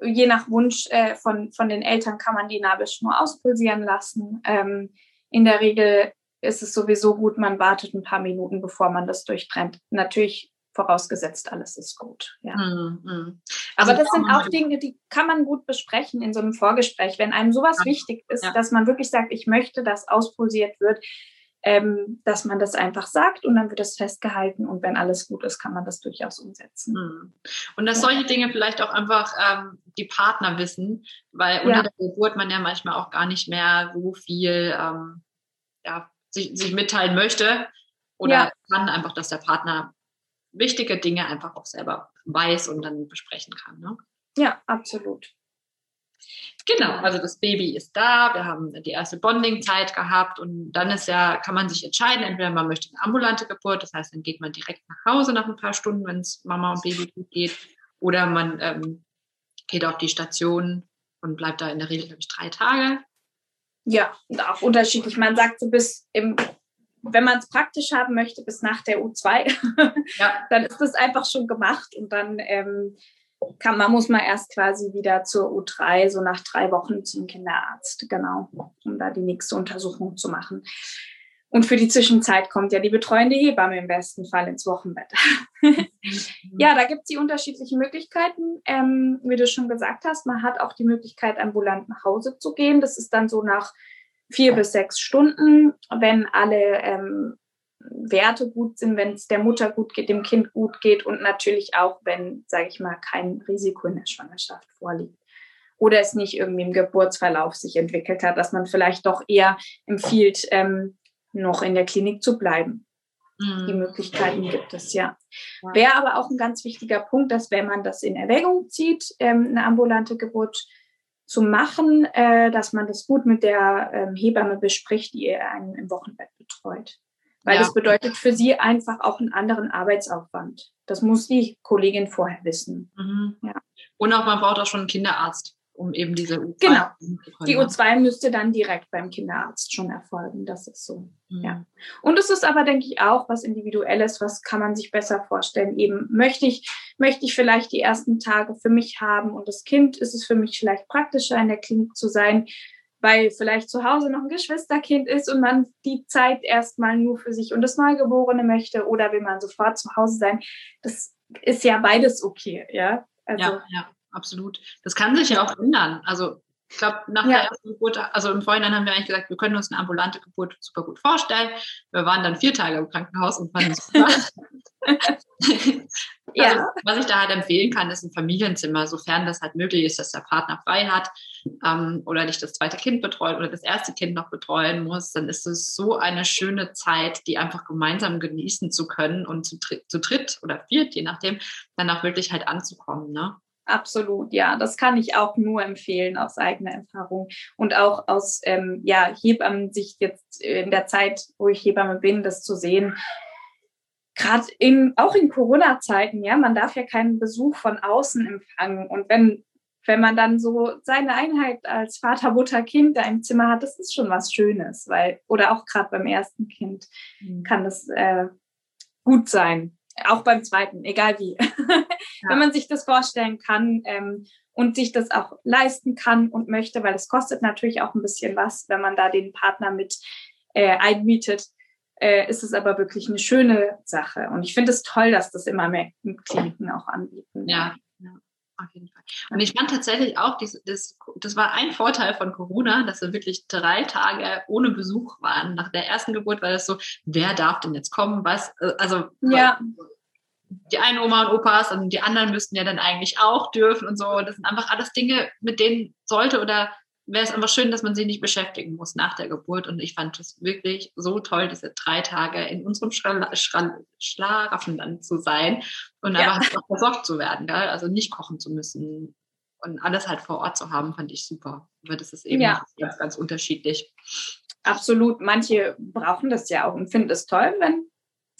je nach Wunsch äh, von, von den Eltern kann man die Nabelschnur auspulsieren lassen. Ähm, in der Regel ist es sowieso gut, man wartet ein paar Minuten, bevor man das durchtrennt. Natürlich vorausgesetzt, alles ist gut. Ja. Mm, mm. Also Aber das sind auch Dinge, die kann man gut besprechen in so einem Vorgespräch. Wenn einem sowas ja. wichtig ist, ja. dass man wirklich sagt, ich möchte, dass auspulsiert wird, ähm, dass man das einfach sagt und dann wird es festgehalten und wenn alles gut ist, kann man das durchaus umsetzen. Hm. Und dass ja. solche Dinge vielleicht auch einfach ähm, die Partner wissen, weil unter der Geburt man ja manchmal auch gar nicht mehr so viel ähm, ja, sich, sich mitteilen möchte oder ja. kann einfach, dass der Partner wichtige Dinge einfach auch selber weiß und dann besprechen kann. Ne? Ja, absolut. Genau, also das Baby ist da, wir haben die erste Bonding-Zeit gehabt und dann ist ja, kann man sich entscheiden, entweder man möchte eine ambulante Geburt, das heißt, dann geht man direkt nach Hause nach ein paar Stunden, wenn es Mama und Baby gut geht, oder man ähm, geht auf die Station und bleibt da in der Regel, glaube ich, drei Tage. Ja, und auch unterschiedlich. Man sagt so bis im, wenn man es praktisch haben möchte, bis nach der U2, ja. dann ist das einfach schon gemacht und dann ähm, kann, man muss man erst quasi wieder zur U3, so nach drei Wochen zum Kinderarzt, genau, um da die nächste Untersuchung zu machen. Und für die Zwischenzeit kommt ja die betreuende Hebamme im besten Fall ins Wochenbett. ja, da gibt es die unterschiedlichen Möglichkeiten. Ähm, wie du schon gesagt hast, man hat auch die Möglichkeit, ambulant nach Hause zu gehen. Das ist dann so nach vier bis sechs Stunden, wenn alle ähm, Werte gut sind, wenn es der Mutter gut geht, dem Kind gut geht und natürlich auch, wenn, sage ich mal, kein Risiko in der Schwangerschaft vorliegt. Oder es nicht irgendwie im Geburtsverlauf sich entwickelt hat, dass man vielleicht doch eher empfiehlt, ähm, noch in der Klinik zu bleiben. Mhm. Die Möglichkeiten gibt es, ja. ja. Wäre aber auch ein ganz wichtiger Punkt, dass wenn man das in Erwägung zieht, ähm, eine ambulante Geburt zu machen, äh, dass man das gut mit der ähm, Hebamme bespricht, die einen im Wochenbett betreut. Weil ja. das bedeutet für sie einfach auch einen anderen Arbeitsaufwand. Das muss die Kollegin vorher wissen. Mhm. Ja. Und auch man braucht auch schon einen Kinderarzt, um eben diese U2 Genau. Die U2 müsste dann direkt beim Kinderarzt schon erfolgen. Das ist so. Mhm. Ja. Und es ist aber, denke ich, auch was Individuelles, was kann man sich besser vorstellen. Eben möchte ich, möchte ich vielleicht die ersten Tage für mich haben und das Kind ist es für mich vielleicht praktischer, in der Klinik zu sein weil vielleicht zu Hause noch ein Geschwisterkind ist und man die Zeit erstmal nur für sich und das Neugeborene möchte oder will man sofort zu Hause sein. Das ist ja beides okay, ja. Also, ja, ja, absolut. Das kann sich ja auch ändern. Also ich glaube, nach ja. der ersten Geburt, also im Vorhinein haben wir eigentlich gesagt, wir können uns eine ambulante Geburt super gut vorstellen. Wir waren dann vier Tage im Krankenhaus und fanden es super. ja. Also, was ich da halt empfehlen kann, ist ein Familienzimmer, sofern das halt möglich ist, dass der Partner frei hat ähm, oder nicht das zweite Kind betreut oder das erste Kind noch betreuen muss, dann ist es so eine schöne Zeit, die einfach gemeinsam genießen zu können und zu, zu dritt oder viert, je nachdem, dann auch wirklich halt anzukommen. Ne? Absolut, ja. Das kann ich auch nur empfehlen aus eigener Erfahrung und auch aus ähm, ja, Hebammen-Sicht jetzt in der Zeit, wo ich Hebamme bin, das zu sehen. Gerade in, auch in Corona-Zeiten, ja, man darf ja keinen Besuch von außen empfangen. Und wenn, wenn man dann so seine Einheit als Vater, Mutter, Kind da im Zimmer hat, das ist schon was Schönes, weil, oder auch gerade beim ersten Kind mhm. kann das äh, gut sein auch beim zweiten, egal wie. Ja. Wenn man sich das vorstellen kann ähm, und sich das auch leisten kann und möchte, weil es kostet natürlich auch ein bisschen was, wenn man da den Partner mit äh, einmietet, äh, ist es aber wirklich eine schöne Sache. Und ich finde es toll, dass das immer mehr Kliniken auch anbieten. Ja, ja auf jeden Fall. Und ich fand tatsächlich auch, das, das, das war ein Vorteil von Corona, dass wir wirklich drei Tage ohne Besuch waren. Nach der ersten Geburt war das so, wer darf denn jetzt kommen? Was? Äh, also ja. die einen Oma und Opas und die anderen müssten ja dann eigentlich auch dürfen und so. Das sind einfach alles Dinge, mit denen sollte oder wäre es einfach schön, dass man sie nicht beschäftigen muss nach der Geburt. Und ich fand es wirklich so toll, diese drei Tage in unserem Schla dann zu sein und ja. einfach auch versorgt zu werden. Gell? Also nicht kochen zu müssen und alles halt vor Ort zu haben, fand ich super. Aber das ist eben ja. ganz, ganz unterschiedlich. Absolut. Manche brauchen das ja auch und finden es toll, wenn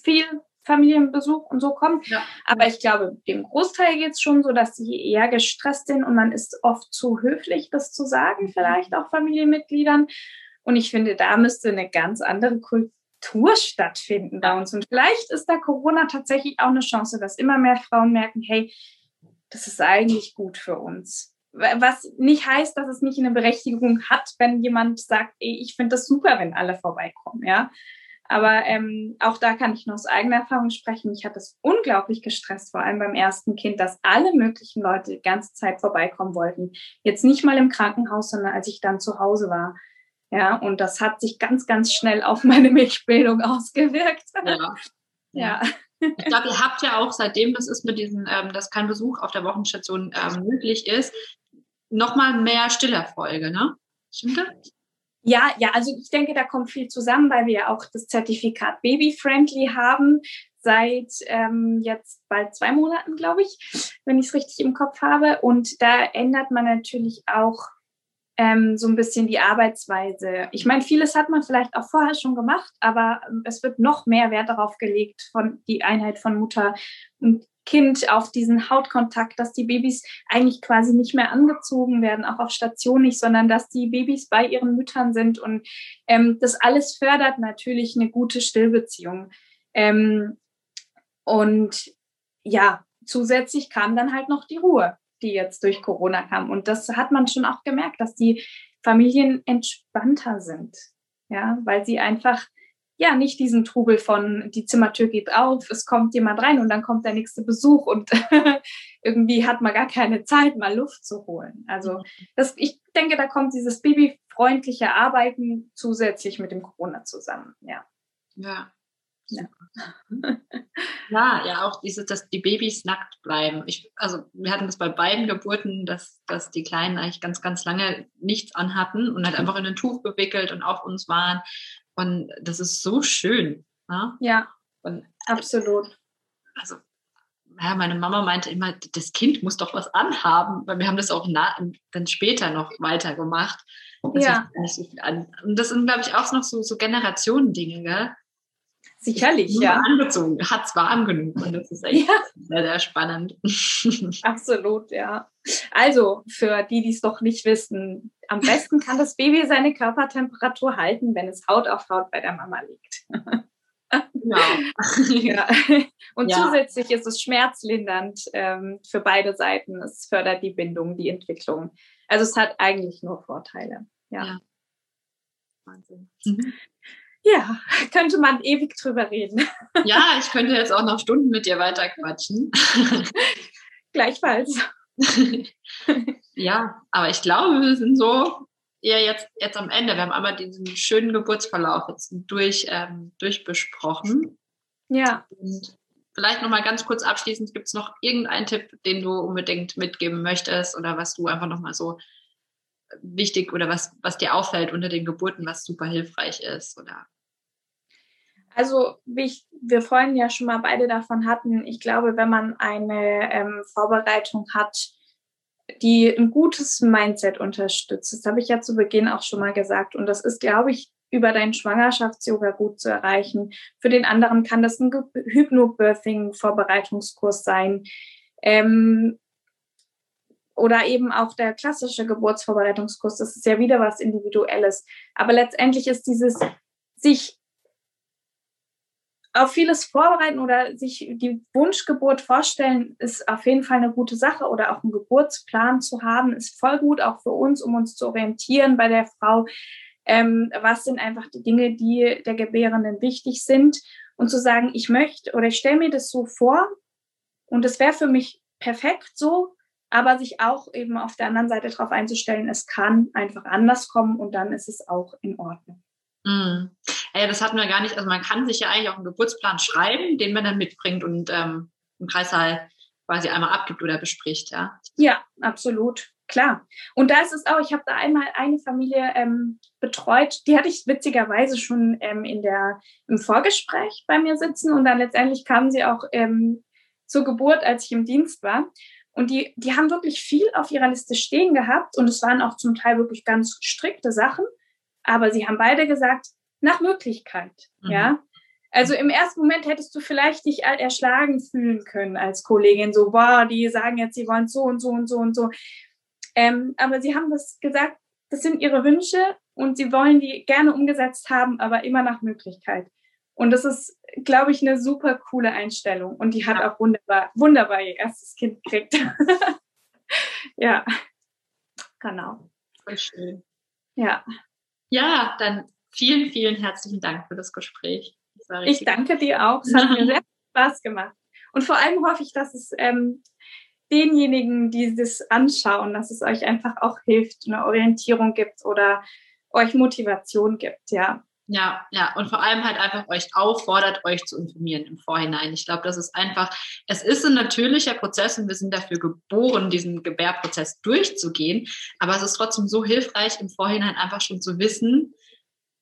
viel Familienbesuch und so kommt. Ja. Aber ich glaube, dem Großteil geht es schon so, dass sie eher gestresst sind und man ist oft zu höflich, das zu sagen, mhm. vielleicht auch Familienmitgliedern. Und ich finde, da müsste eine ganz andere Kultur stattfinden bei uns. Und vielleicht ist da Corona tatsächlich auch eine Chance, dass immer mehr Frauen merken, hey, das ist eigentlich gut für uns. Was nicht heißt, dass es nicht eine Berechtigung hat, wenn jemand sagt, ey, ich finde das super, wenn alle vorbeikommen, ja. Aber ähm, auch da kann ich nur aus eigener Erfahrung sprechen. Ich hatte es unglaublich gestresst, vor allem beim ersten Kind, dass alle möglichen Leute die ganze Zeit vorbeikommen wollten. Jetzt nicht mal im Krankenhaus, sondern als ich dann zu Hause war. Ja, und das hat sich ganz, ganz schnell auf meine Milchbildung ausgewirkt. Ja. ja. Ich glaube, ihr habt ja auch, seitdem das ist mit diesem, ähm, dass kein Besuch auf der Wochenstation ähm, möglich ist, nochmal mehr Stillerfolge, ne? Stimmt das? Ja, ja, also ich denke, da kommt viel zusammen, weil wir ja auch das Zertifikat Baby-Friendly haben seit ähm, jetzt bald zwei Monaten, glaube ich, wenn ich es richtig im Kopf habe. Und da ändert man natürlich auch ähm, so ein bisschen die Arbeitsweise. Ich meine, vieles hat man vielleicht auch vorher schon gemacht, aber ähm, es wird noch mehr Wert darauf gelegt von die Einheit von Mutter und Kind auf diesen Hautkontakt, dass die Babys eigentlich quasi nicht mehr angezogen werden, auch auf Station nicht, sondern dass die Babys bei ihren Müttern sind. Und ähm, das alles fördert natürlich eine gute Stillbeziehung. Ähm, und ja, zusätzlich kam dann halt noch die Ruhe, die jetzt durch Corona kam. Und das hat man schon auch gemerkt, dass die Familien entspannter sind. Ja, weil sie einfach ja, nicht diesen Trubel von, die Zimmertür geht auf, es kommt jemand rein und dann kommt der nächste Besuch und irgendwie hat man gar keine Zeit, mal Luft zu holen. Also mhm. das, ich denke, da kommt dieses babyfreundliche Arbeiten zusätzlich mit dem Corona zusammen, ja. Ja. Ja. ja, ja, auch dieses, dass die Babys nackt bleiben. Ich, also wir hatten das bei beiden Geburten, dass, dass die Kleinen eigentlich ganz, ganz lange nichts anhatten und halt einfach in ein Tuch gewickelt und auf uns waren. Und das ist so schön. Ne? Ja, und absolut. Also, ja, meine Mama meinte immer, das Kind muss doch was anhaben, weil wir haben das auch dann später noch weitergemacht. Ja. So und das sind, glaube ich, auch noch so, so Generationendinge, gell? Sicherlich, ja. Angezogen, hat es warm genug und das ist echt ja. sehr, sehr spannend. Absolut, ja. Also, für die, die es doch nicht wissen, am besten kann das Baby seine Körpertemperatur halten, wenn es Haut auf Haut bei der Mama liegt. Genau. ja. Und ja. zusätzlich ist es schmerzlindernd ähm, für beide Seiten. Es fördert die Bindung, die Entwicklung. Also es hat eigentlich nur Vorteile. Ja. ja. Wahnsinn. Mhm. Ja, könnte man ewig drüber reden. Ja, ich könnte jetzt auch noch Stunden mit dir weiter quatschen. Gleichfalls. ja, aber ich glaube, wir sind so ja jetzt, jetzt am Ende. Wir haben einmal diesen schönen Geburtsverlauf jetzt durch, ähm, durchbesprochen. Ja. Und vielleicht nochmal ganz kurz abschließend, gibt es noch irgendeinen Tipp, den du unbedingt mitgeben möchtest oder was du einfach nochmal so wichtig oder was, was dir auffällt unter den Geburten, was super hilfreich ist oder also, wie ich, wir vorhin ja schon mal beide davon hatten, ich glaube, wenn man eine ähm, Vorbereitung hat, die ein gutes Mindset unterstützt. Das habe ich ja zu Beginn auch schon mal gesagt. Und das ist, glaube ich, über deinen Schwangerschafts-Yoga gut zu erreichen. Für den anderen kann das ein Hypnobirthing-Vorbereitungskurs sein. Ähm, oder eben auch der klassische Geburtsvorbereitungskurs. Das ist ja wieder was Individuelles. Aber letztendlich ist dieses sich auf vieles vorbereiten oder sich die Wunschgeburt vorstellen, ist auf jeden Fall eine gute Sache. Oder auch einen Geburtsplan zu haben, ist voll gut, auch für uns, um uns zu orientieren bei der Frau. Ähm, was sind einfach die Dinge, die der Gebärenden wichtig sind? Und zu sagen, ich möchte oder ich stelle mir das so vor und es wäre für mich perfekt so, aber sich auch eben auf der anderen Seite darauf einzustellen, es kann einfach anders kommen und dann ist es auch in Ordnung. Mm. Ja, das hatten wir gar nicht. Also man kann sich ja eigentlich auch einen Geburtsplan schreiben, den man dann mitbringt und ähm, im Kreissaal quasi einmal abgibt oder bespricht, ja. Ja, absolut. Klar. Und da ist es auch, ich habe da einmal eine Familie ähm, betreut, die hatte ich witzigerweise schon ähm, in der, im Vorgespräch bei mir sitzen und dann letztendlich kamen sie auch ähm, zur Geburt, als ich im Dienst war. Und die, die haben wirklich viel auf ihrer Liste stehen gehabt und es waren auch zum Teil wirklich ganz strikte Sachen. Aber sie haben beide gesagt, nach Möglichkeit, mhm. ja. Also im ersten Moment hättest du vielleicht dich erschlagen fühlen können als Kollegin, so, boah, die sagen jetzt, sie wollen so und so und so und so. Ähm, aber sie haben das gesagt, das sind ihre Wünsche und sie wollen die gerne umgesetzt haben, aber immer nach Möglichkeit. Und das ist, glaube ich, eine super coole Einstellung. Und die hat auch wunderbar, wunderbar ihr erstes Kind gekriegt. ja, genau. Voll schön. Ja. Ja, dann vielen, vielen herzlichen Dank für das Gespräch. Das ich danke dir auch. Es hat mir sehr Spaß gemacht. Und vor allem hoffe ich, dass es ähm, denjenigen, die das anschauen, dass es euch einfach auch hilft, eine Orientierung gibt oder euch Motivation gibt, ja. Ja, ja, und vor allem halt einfach euch auffordert, euch zu informieren im Vorhinein. Ich glaube, das ist einfach, es ist ein natürlicher Prozess und wir sind dafür geboren, diesen Gebärprozess durchzugehen. Aber es ist trotzdem so hilfreich, im Vorhinein einfach schon zu wissen,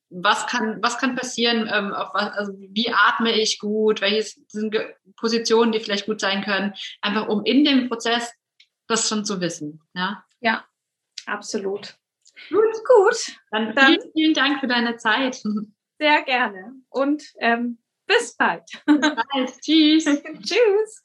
was kann, was kann passieren, ähm, was, also wie atme ich gut, welche sind Positionen, die vielleicht gut sein können, einfach um in dem Prozess das schon zu wissen. Ja, ja absolut. Gut, gut. Dann, Dann vielen, vielen Dank für deine Zeit. Sehr gerne. Und ähm, bis bald. Bis bald. Tschüss. Tschüss.